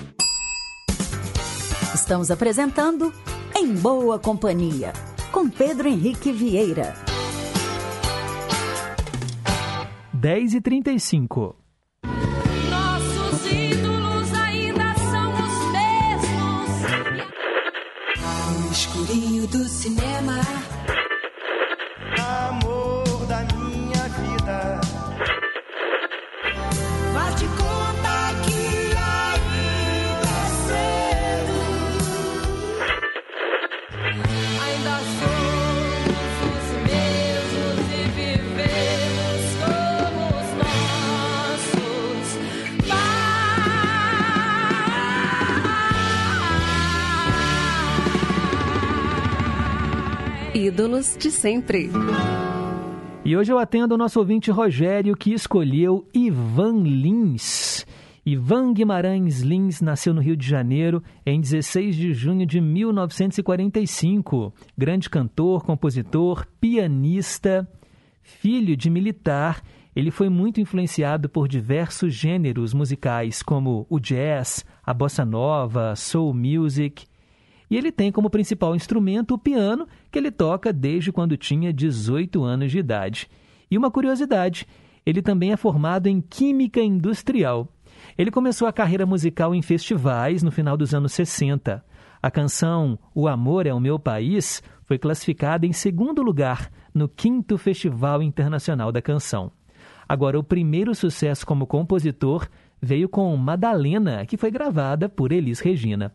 [SPEAKER 27] Estamos apresentando Em Boa Companhia, com Pedro Henrique Vieira.
[SPEAKER 2] 10 e 35
[SPEAKER 30] Nossos ídolos ainda são os mesmos.
[SPEAKER 18] No escurinho do cinema.
[SPEAKER 27] Ídolos de sempre.
[SPEAKER 2] E hoje eu atendo o nosso ouvinte Rogério, que escolheu Ivan Lins. Ivan Guimarães Lins nasceu no Rio de Janeiro em 16 de junho de 1945. Grande cantor, compositor, pianista, filho de militar, ele foi muito influenciado por diversos gêneros musicais, como o jazz, a bossa nova, soul music. E ele tem como principal instrumento o piano, que ele toca desde quando tinha 18 anos de idade. E uma curiosidade, Ele também é formado em Química Industrial. Ele começou a carreira musical em festivais no final dos anos 60. A canção O Amor é o Meu País foi classificada em segundo lugar no quinto Festival Internacional da Canção. Agora, o primeiro sucesso como compositor veio com Madalena, que foi gravada por Elis Regina.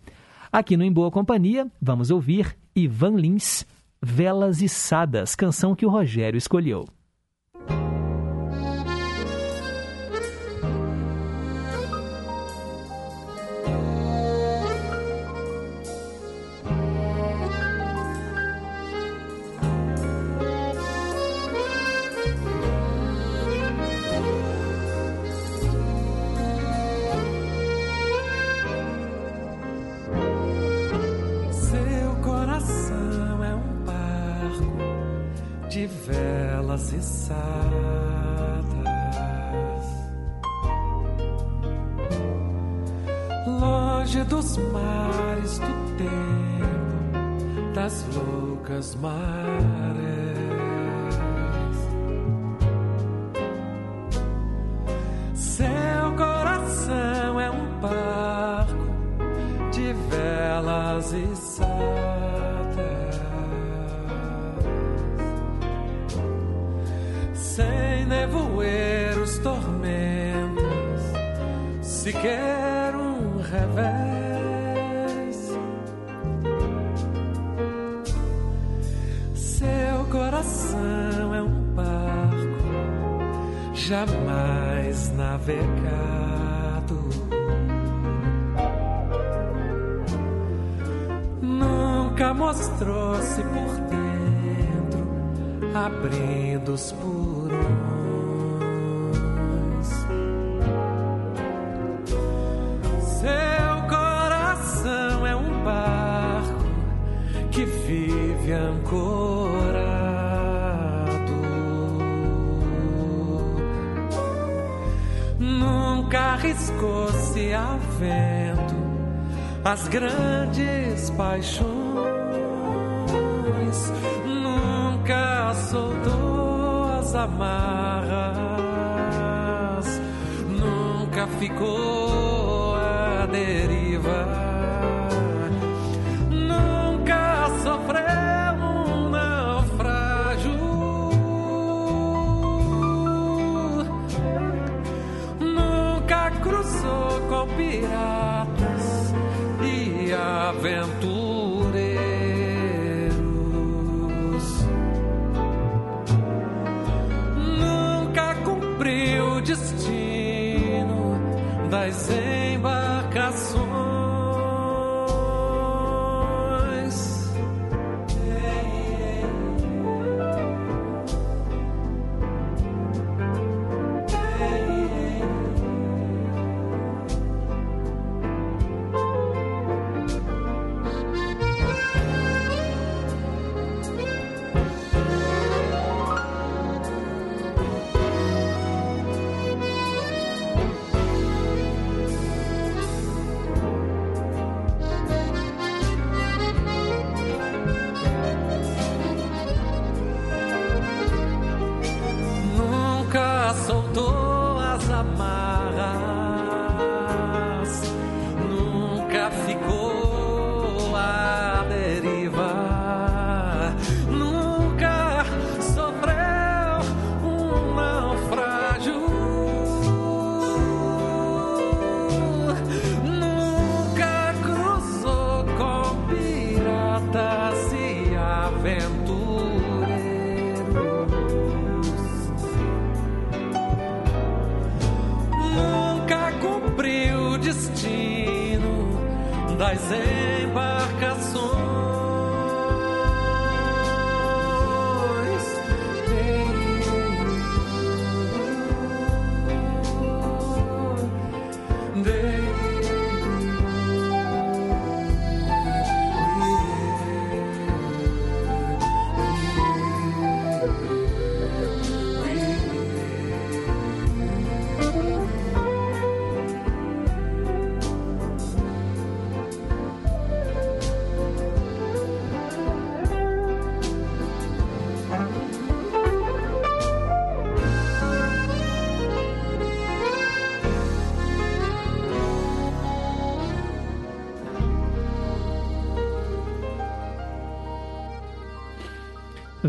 [SPEAKER 2] Aqui no Em Boa Companhia, vamos ouvir Ivan Lins, Velas Içadas, canção que o Rogério escolheu.
[SPEAKER 31] Içadas, longe dos mares do tempo, das loucas marés. Seu coração é um barco de velas içadas, jamais navegado. Nunca mostrou-se por dentro, abrindo os porões. Nunca arriscou-se a vento as grandes paixões. Nunca soltou as amarras, nunca ficou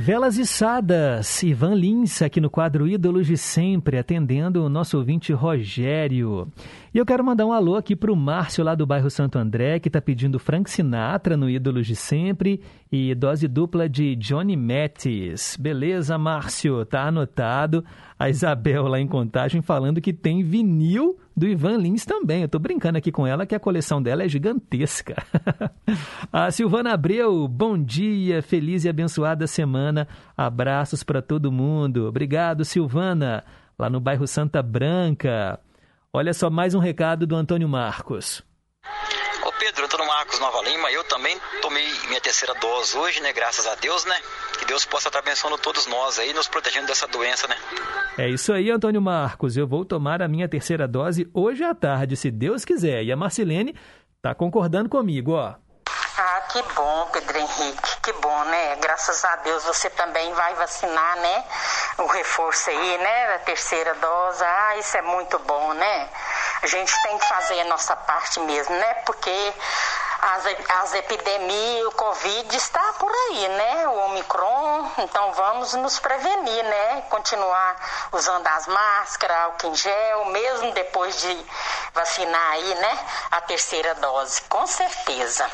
[SPEAKER 2] Velas içadas, Ivan Lins aqui no quadro Ídolos de Sempre, atendendo o nosso ouvinte Rogério. E eu quero mandar um alô aqui para o Márcio lá do bairro Santo André, que está pedindo Frank Sinatra no Ídolos de Sempre e dose dupla de Johnny Mattis. Beleza, Márcio? Tá anotado. A Isabel lá em Contagem falando que tem vinil do Ivan Lins também. Eu tô brincando aqui com ela que a coleção dela é gigantesca. a Silvana Abreu, bom dia, feliz e abençoada semana. Abraços para todo mundo. Obrigado, Silvana, lá no bairro Santa Branca. Olha só mais um recado do Antônio Marcos.
[SPEAKER 32] Ô Pedro, Antônio Marcos Nova Lima, eu também tomei minha terceira dose hoje, né? Graças a Deus, né? Que Deus possa estar abençoando todos nós aí, nos protegendo dessa doença, né?
[SPEAKER 2] É isso aí, Antônio Marcos. Eu vou tomar a minha terceira dose hoje à tarde, se Deus quiser. E a Marcilene tá concordando comigo, ó.
[SPEAKER 22] Ah, que bom, Pedro Henrique, que bom, né? Graças a Deus você também vai vacinar, né? O reforço aí, né? A terceira dose. Ah, isso é muito bom, né? A gente tem que fazer a nossa parte mesmo, né? Porque as, as epidemias, o Covid está por aí, né? O Omicron, então vamos nos prevenir, né? Continuar usando as máscaras, álcool em gel, mesmo depois de vacinar aí, né? A terceira dose, com certeza.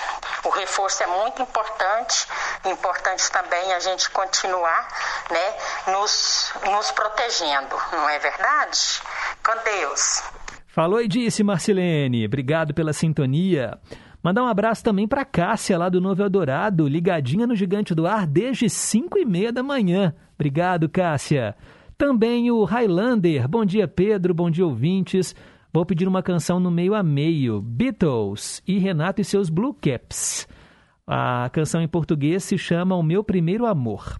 [SPEAKER 22] O reforço é muito importante, importante também a gente continuar, né? Nos, nos protegendo, não é verdade? Com Deus.
[SPEAKER 2] Falou e disse, Marcilene. Obrigado pela sintonia. Mandar um abraço também para Cássia, lá do Novo Eldorado, ligadinha no Gigante do Ar desde 5 e meia da manhã. Obrigado, Cássia. Também o Highlander. Bom dia, Pedro. Bom dia, ouvintes. Vou pedir uma canção no meio a meio. Beatles e Renato e seus Blue Caps. A canção em português se chama O Meu Primeiro Amor.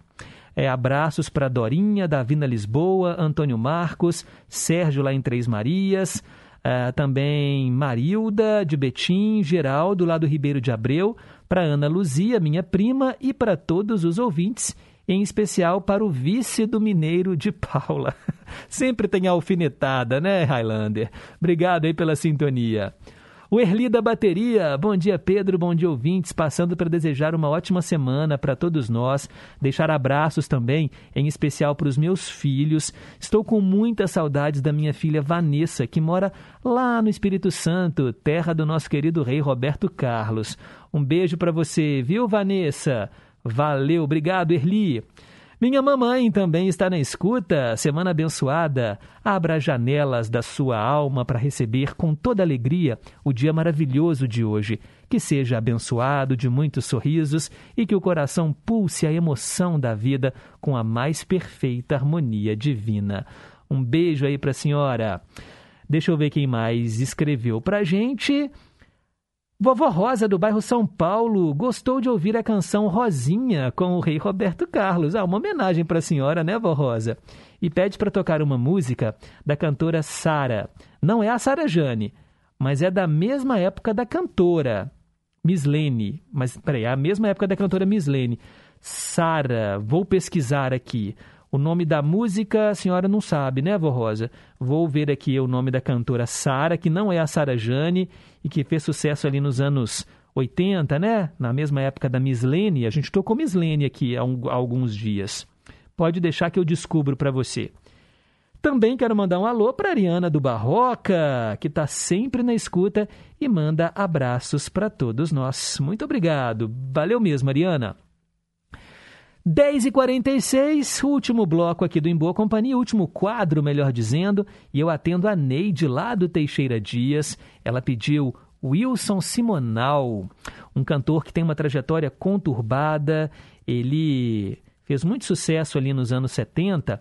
[SPEAKER 2] É, abraços para Dorinha, Davina Lisboa, Antônio Marcos, Sérgio lá em Três Marias, é, também Marilda de Betim, Geraldo lá do Ribeiro de Abreu, para Ana Luzia, minha prima, e para todos os ouvintes, em especial para o vice do Mineiro de Paula. Sempre tem alfinetada, né, Highlander? Obrigado aí pela sintonia. O Erli da Bateria, bom dia Pedro, bom dia ouvintes, passando para desejar uma ótima semana para todos nós, deixar abraços também, em especial para os meus filhos. Estou com muitas saudades da minha filha Vanessa, que mora lá no Espírito Santo, terra do nosso querido rei Roberto Carlos. Um beijo para você, viu Vanessa? Valeu, obrigado Erli. Minha mamãe também está na escuta. Semana abençoada. Abra as janelas da sua alma para receber com toda alegria o dia maravilhoso de hoje. Que seja abençoado de muitos sorrisos e que o coração pulse a emoção da vida com a mais perfeita harmonia divina. Um beijo aí para a senhora. Deixa eu ver quem mais escreveu para a gente. Vovó Rosa, do bairro São Paulo, gostou de ouvir a canção Rosinha com o rei Roberto Carlos. Ah, uma homenagem para a senhora, né, Vó Rosa? E pede para tocar uma música da cantora Sara. Não é a Sara Jane, mas é da mesma época da cantora Mislene. Mas, peraí, é a mesma época da cantora Mislene. Sara, vou pesquisar aqui. O nome da música a senhora não sabe, né, Vó Rosa? Vou ver aqui o nome da cantora Sara, que não é a Sara Jane e que fez sucesso ali nos anos 80, né? Na mesma época da Miss Lene. A gente tocou Miss Lene aqui há, um, há alguns dias. Pode deixar que eu descubro para você. Também quero mandar um alô para Ariana do Barroca, que está sempre na escuta e manda abraços para todos nós. Muito obrigado. Valeu mesmo, Ariana. 10h46, último bloco aqui do Em Boa Companhia, último quadro, melhor dizendo, e eu atendo a Neide lá do Teixeira Dias. Ela pediu Wilson Simonal, um cantor que tem uma trajetória conturbada. Ele fez muito sucesso ali nos anos 70,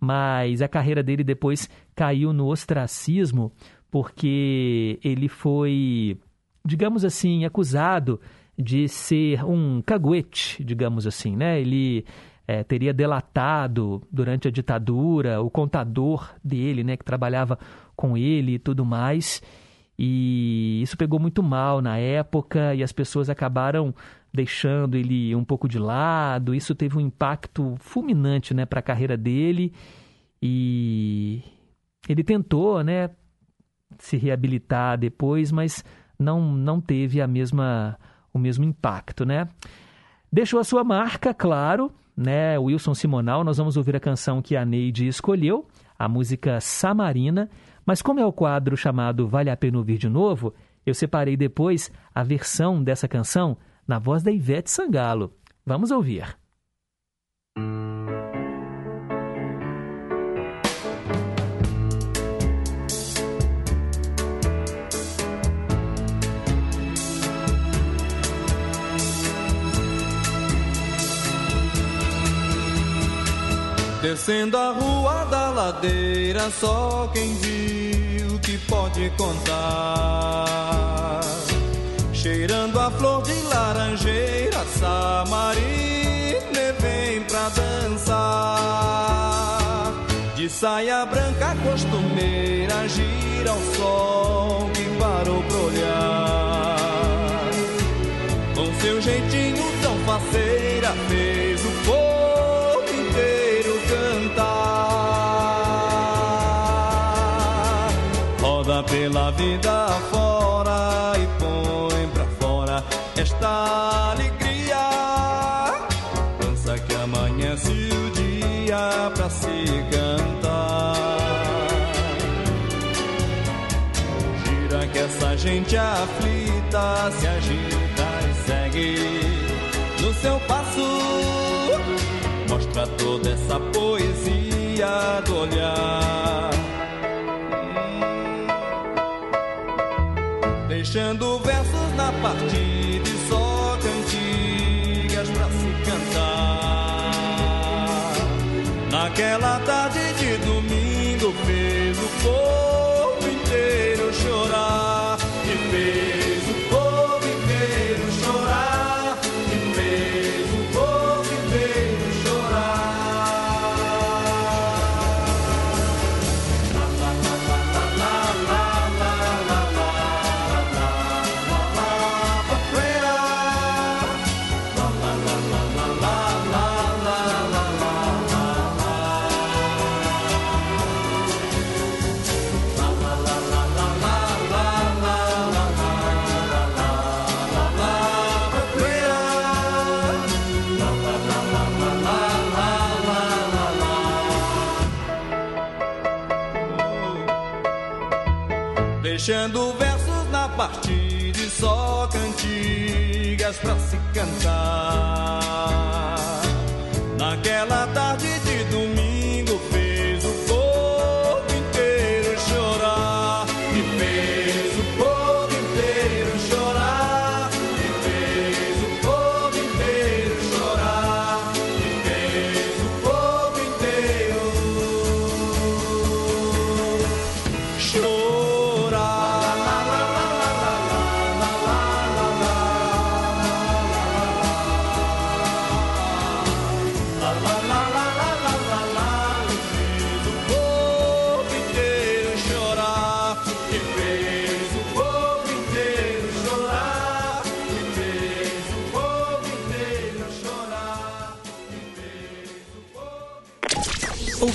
[SPEAKER 2] mas a carreira dele depois caiu no ostracismo porque ele foi, digamos assim, acusado de ser um caguete, digamos assim, né? Ele é, teria delatado durante a ditadura o contador dele, né, que trabalhava com ele e tudo mais. E isso pegou muito mal na época e as pessoas acabaram deixando ele um pouco de lado. Isso teve um impacto fulminante, né, para a carreira dele. E ele tentou, né, se reabilitar depois, mas não não teve a mesma o mesmo impacto, né? Deixou a sua marca, claro, né? Wilson Simonal, nós vamos ouvir a canção que a Neide escolheu, a música Samarina. Mas como é o quadro chamado Vale a Pena Ouvir de Novo, eu separei depois a versão dessa canção na voz da Ivete Sangalo. Vamos ouvir.
[SPEAKER 4] Descendo a rua da ladeira, só quem viu que pode contar. Cheirando a flor de laranjeira, Samarina vem pra dançar. De saia branca costumeira, gira ao sol que parou pra olhar. Com seu jeitinho tão faceira, fez pela vida fora e põe pra fora esta alegria. Dança que amanhece o dia pra se cantar. Gira que essa gente aflita se agita e segue no seu passo. Mostra toda essa poesia do olhar. Deixando versos na partida e só cantigas pra se cantar. Naquela tarde pra se cantar.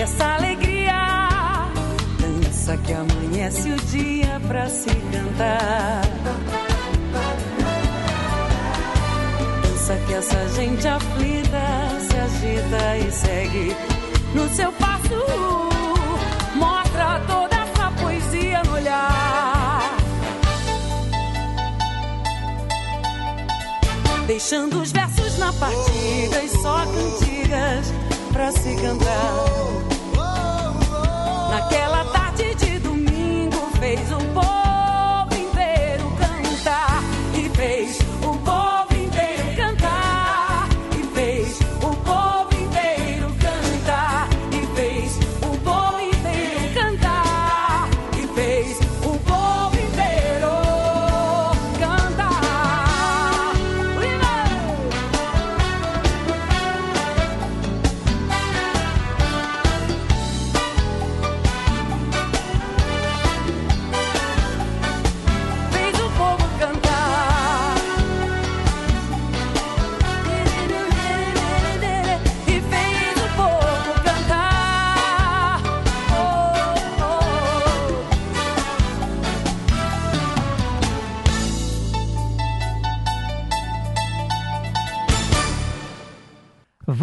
[SPEAKER 30] Essa alegria. Dança que amanhece o dia pra se cantar. Dança que essa gente aflita se agita e segue no seu passo. Mostra toda essa poesia no olhar. Deixando os versos na partida e só cantigas pra se cantar. Naquela tarde de domingo fez o povo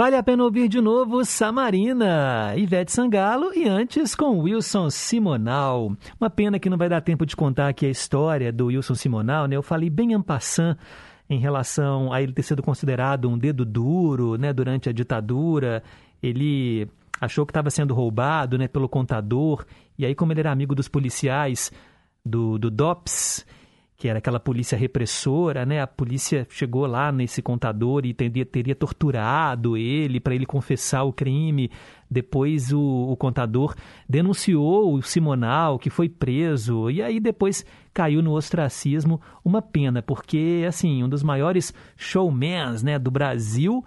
[SPEAKER 2] Vale a pena ouvir de novo Samarina, Ivete Sangalo e antes com Wilson Simonal. Uma pena que não vai dar tempo de contar aqui a história do Wilson Simonal, né? Eu falei bem en passant em relação a ele ter sido considerado um dedo duro, né, durante a ditadura. Ele achou que estava sendo roubado, né, pelo contador. E aí como ele era amigo dos policiais do, do DOPS, que era aquela polícia repressora, né? A polícia chegou lá nesse contador e teria, teria torturado ele para ele confessar o crime. Depois o, o contador denunciou o Simonal, que foi preso, e aí depois caiu no ostracismo. Uma pena, porque assim, um dos maiores showmans né, do Brasil,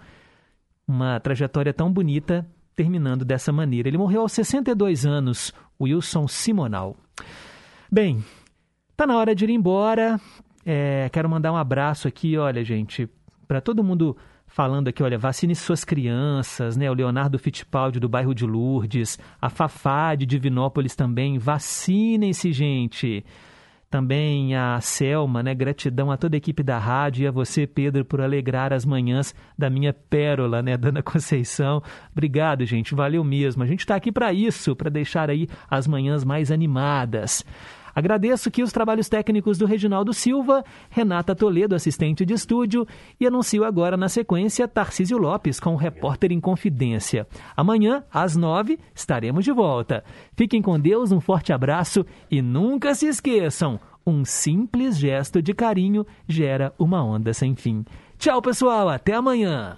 [SPEAKER 2] uma trajetória tão bonita terminando dessa maneira. Ele morreu aos 62 anos, Wilson Simonal. Bem, Tá na hora de ir embora. É, quero mandar um abraço aqui, olha, gente, para todo mundo falando aqui, olha, vacine suas crianças, né? O Leonardo Fittipaldi do bairro de Lourdes, a Fafá de Divinópolis também, vacinem-se, gente. Também a Selma, né? Gratidão a toda a equipe da rádio e a você, Pedro, por alegrar as manhãs da minha pérola, né, Dona Conceição. Obrigado, gente. Valeu mesmo. A gente está aqui para isso, para deixar aí as manhãs mais animadas. Agradeço aqui os trabalhos técnicos do Reginaldo Silva, Renata Toledo, assistente de estúdio, e anuncio agora na sequência Tarcísio Lopes com o Repórter em Confidência. Amanhã, às nove, estaremos de volta. Fiquem com Deus, um forte abraço e nunca se esqueçam: um simples gesto de carinho gera uma onda sem fim. Tchau, pessoal, até amanhã!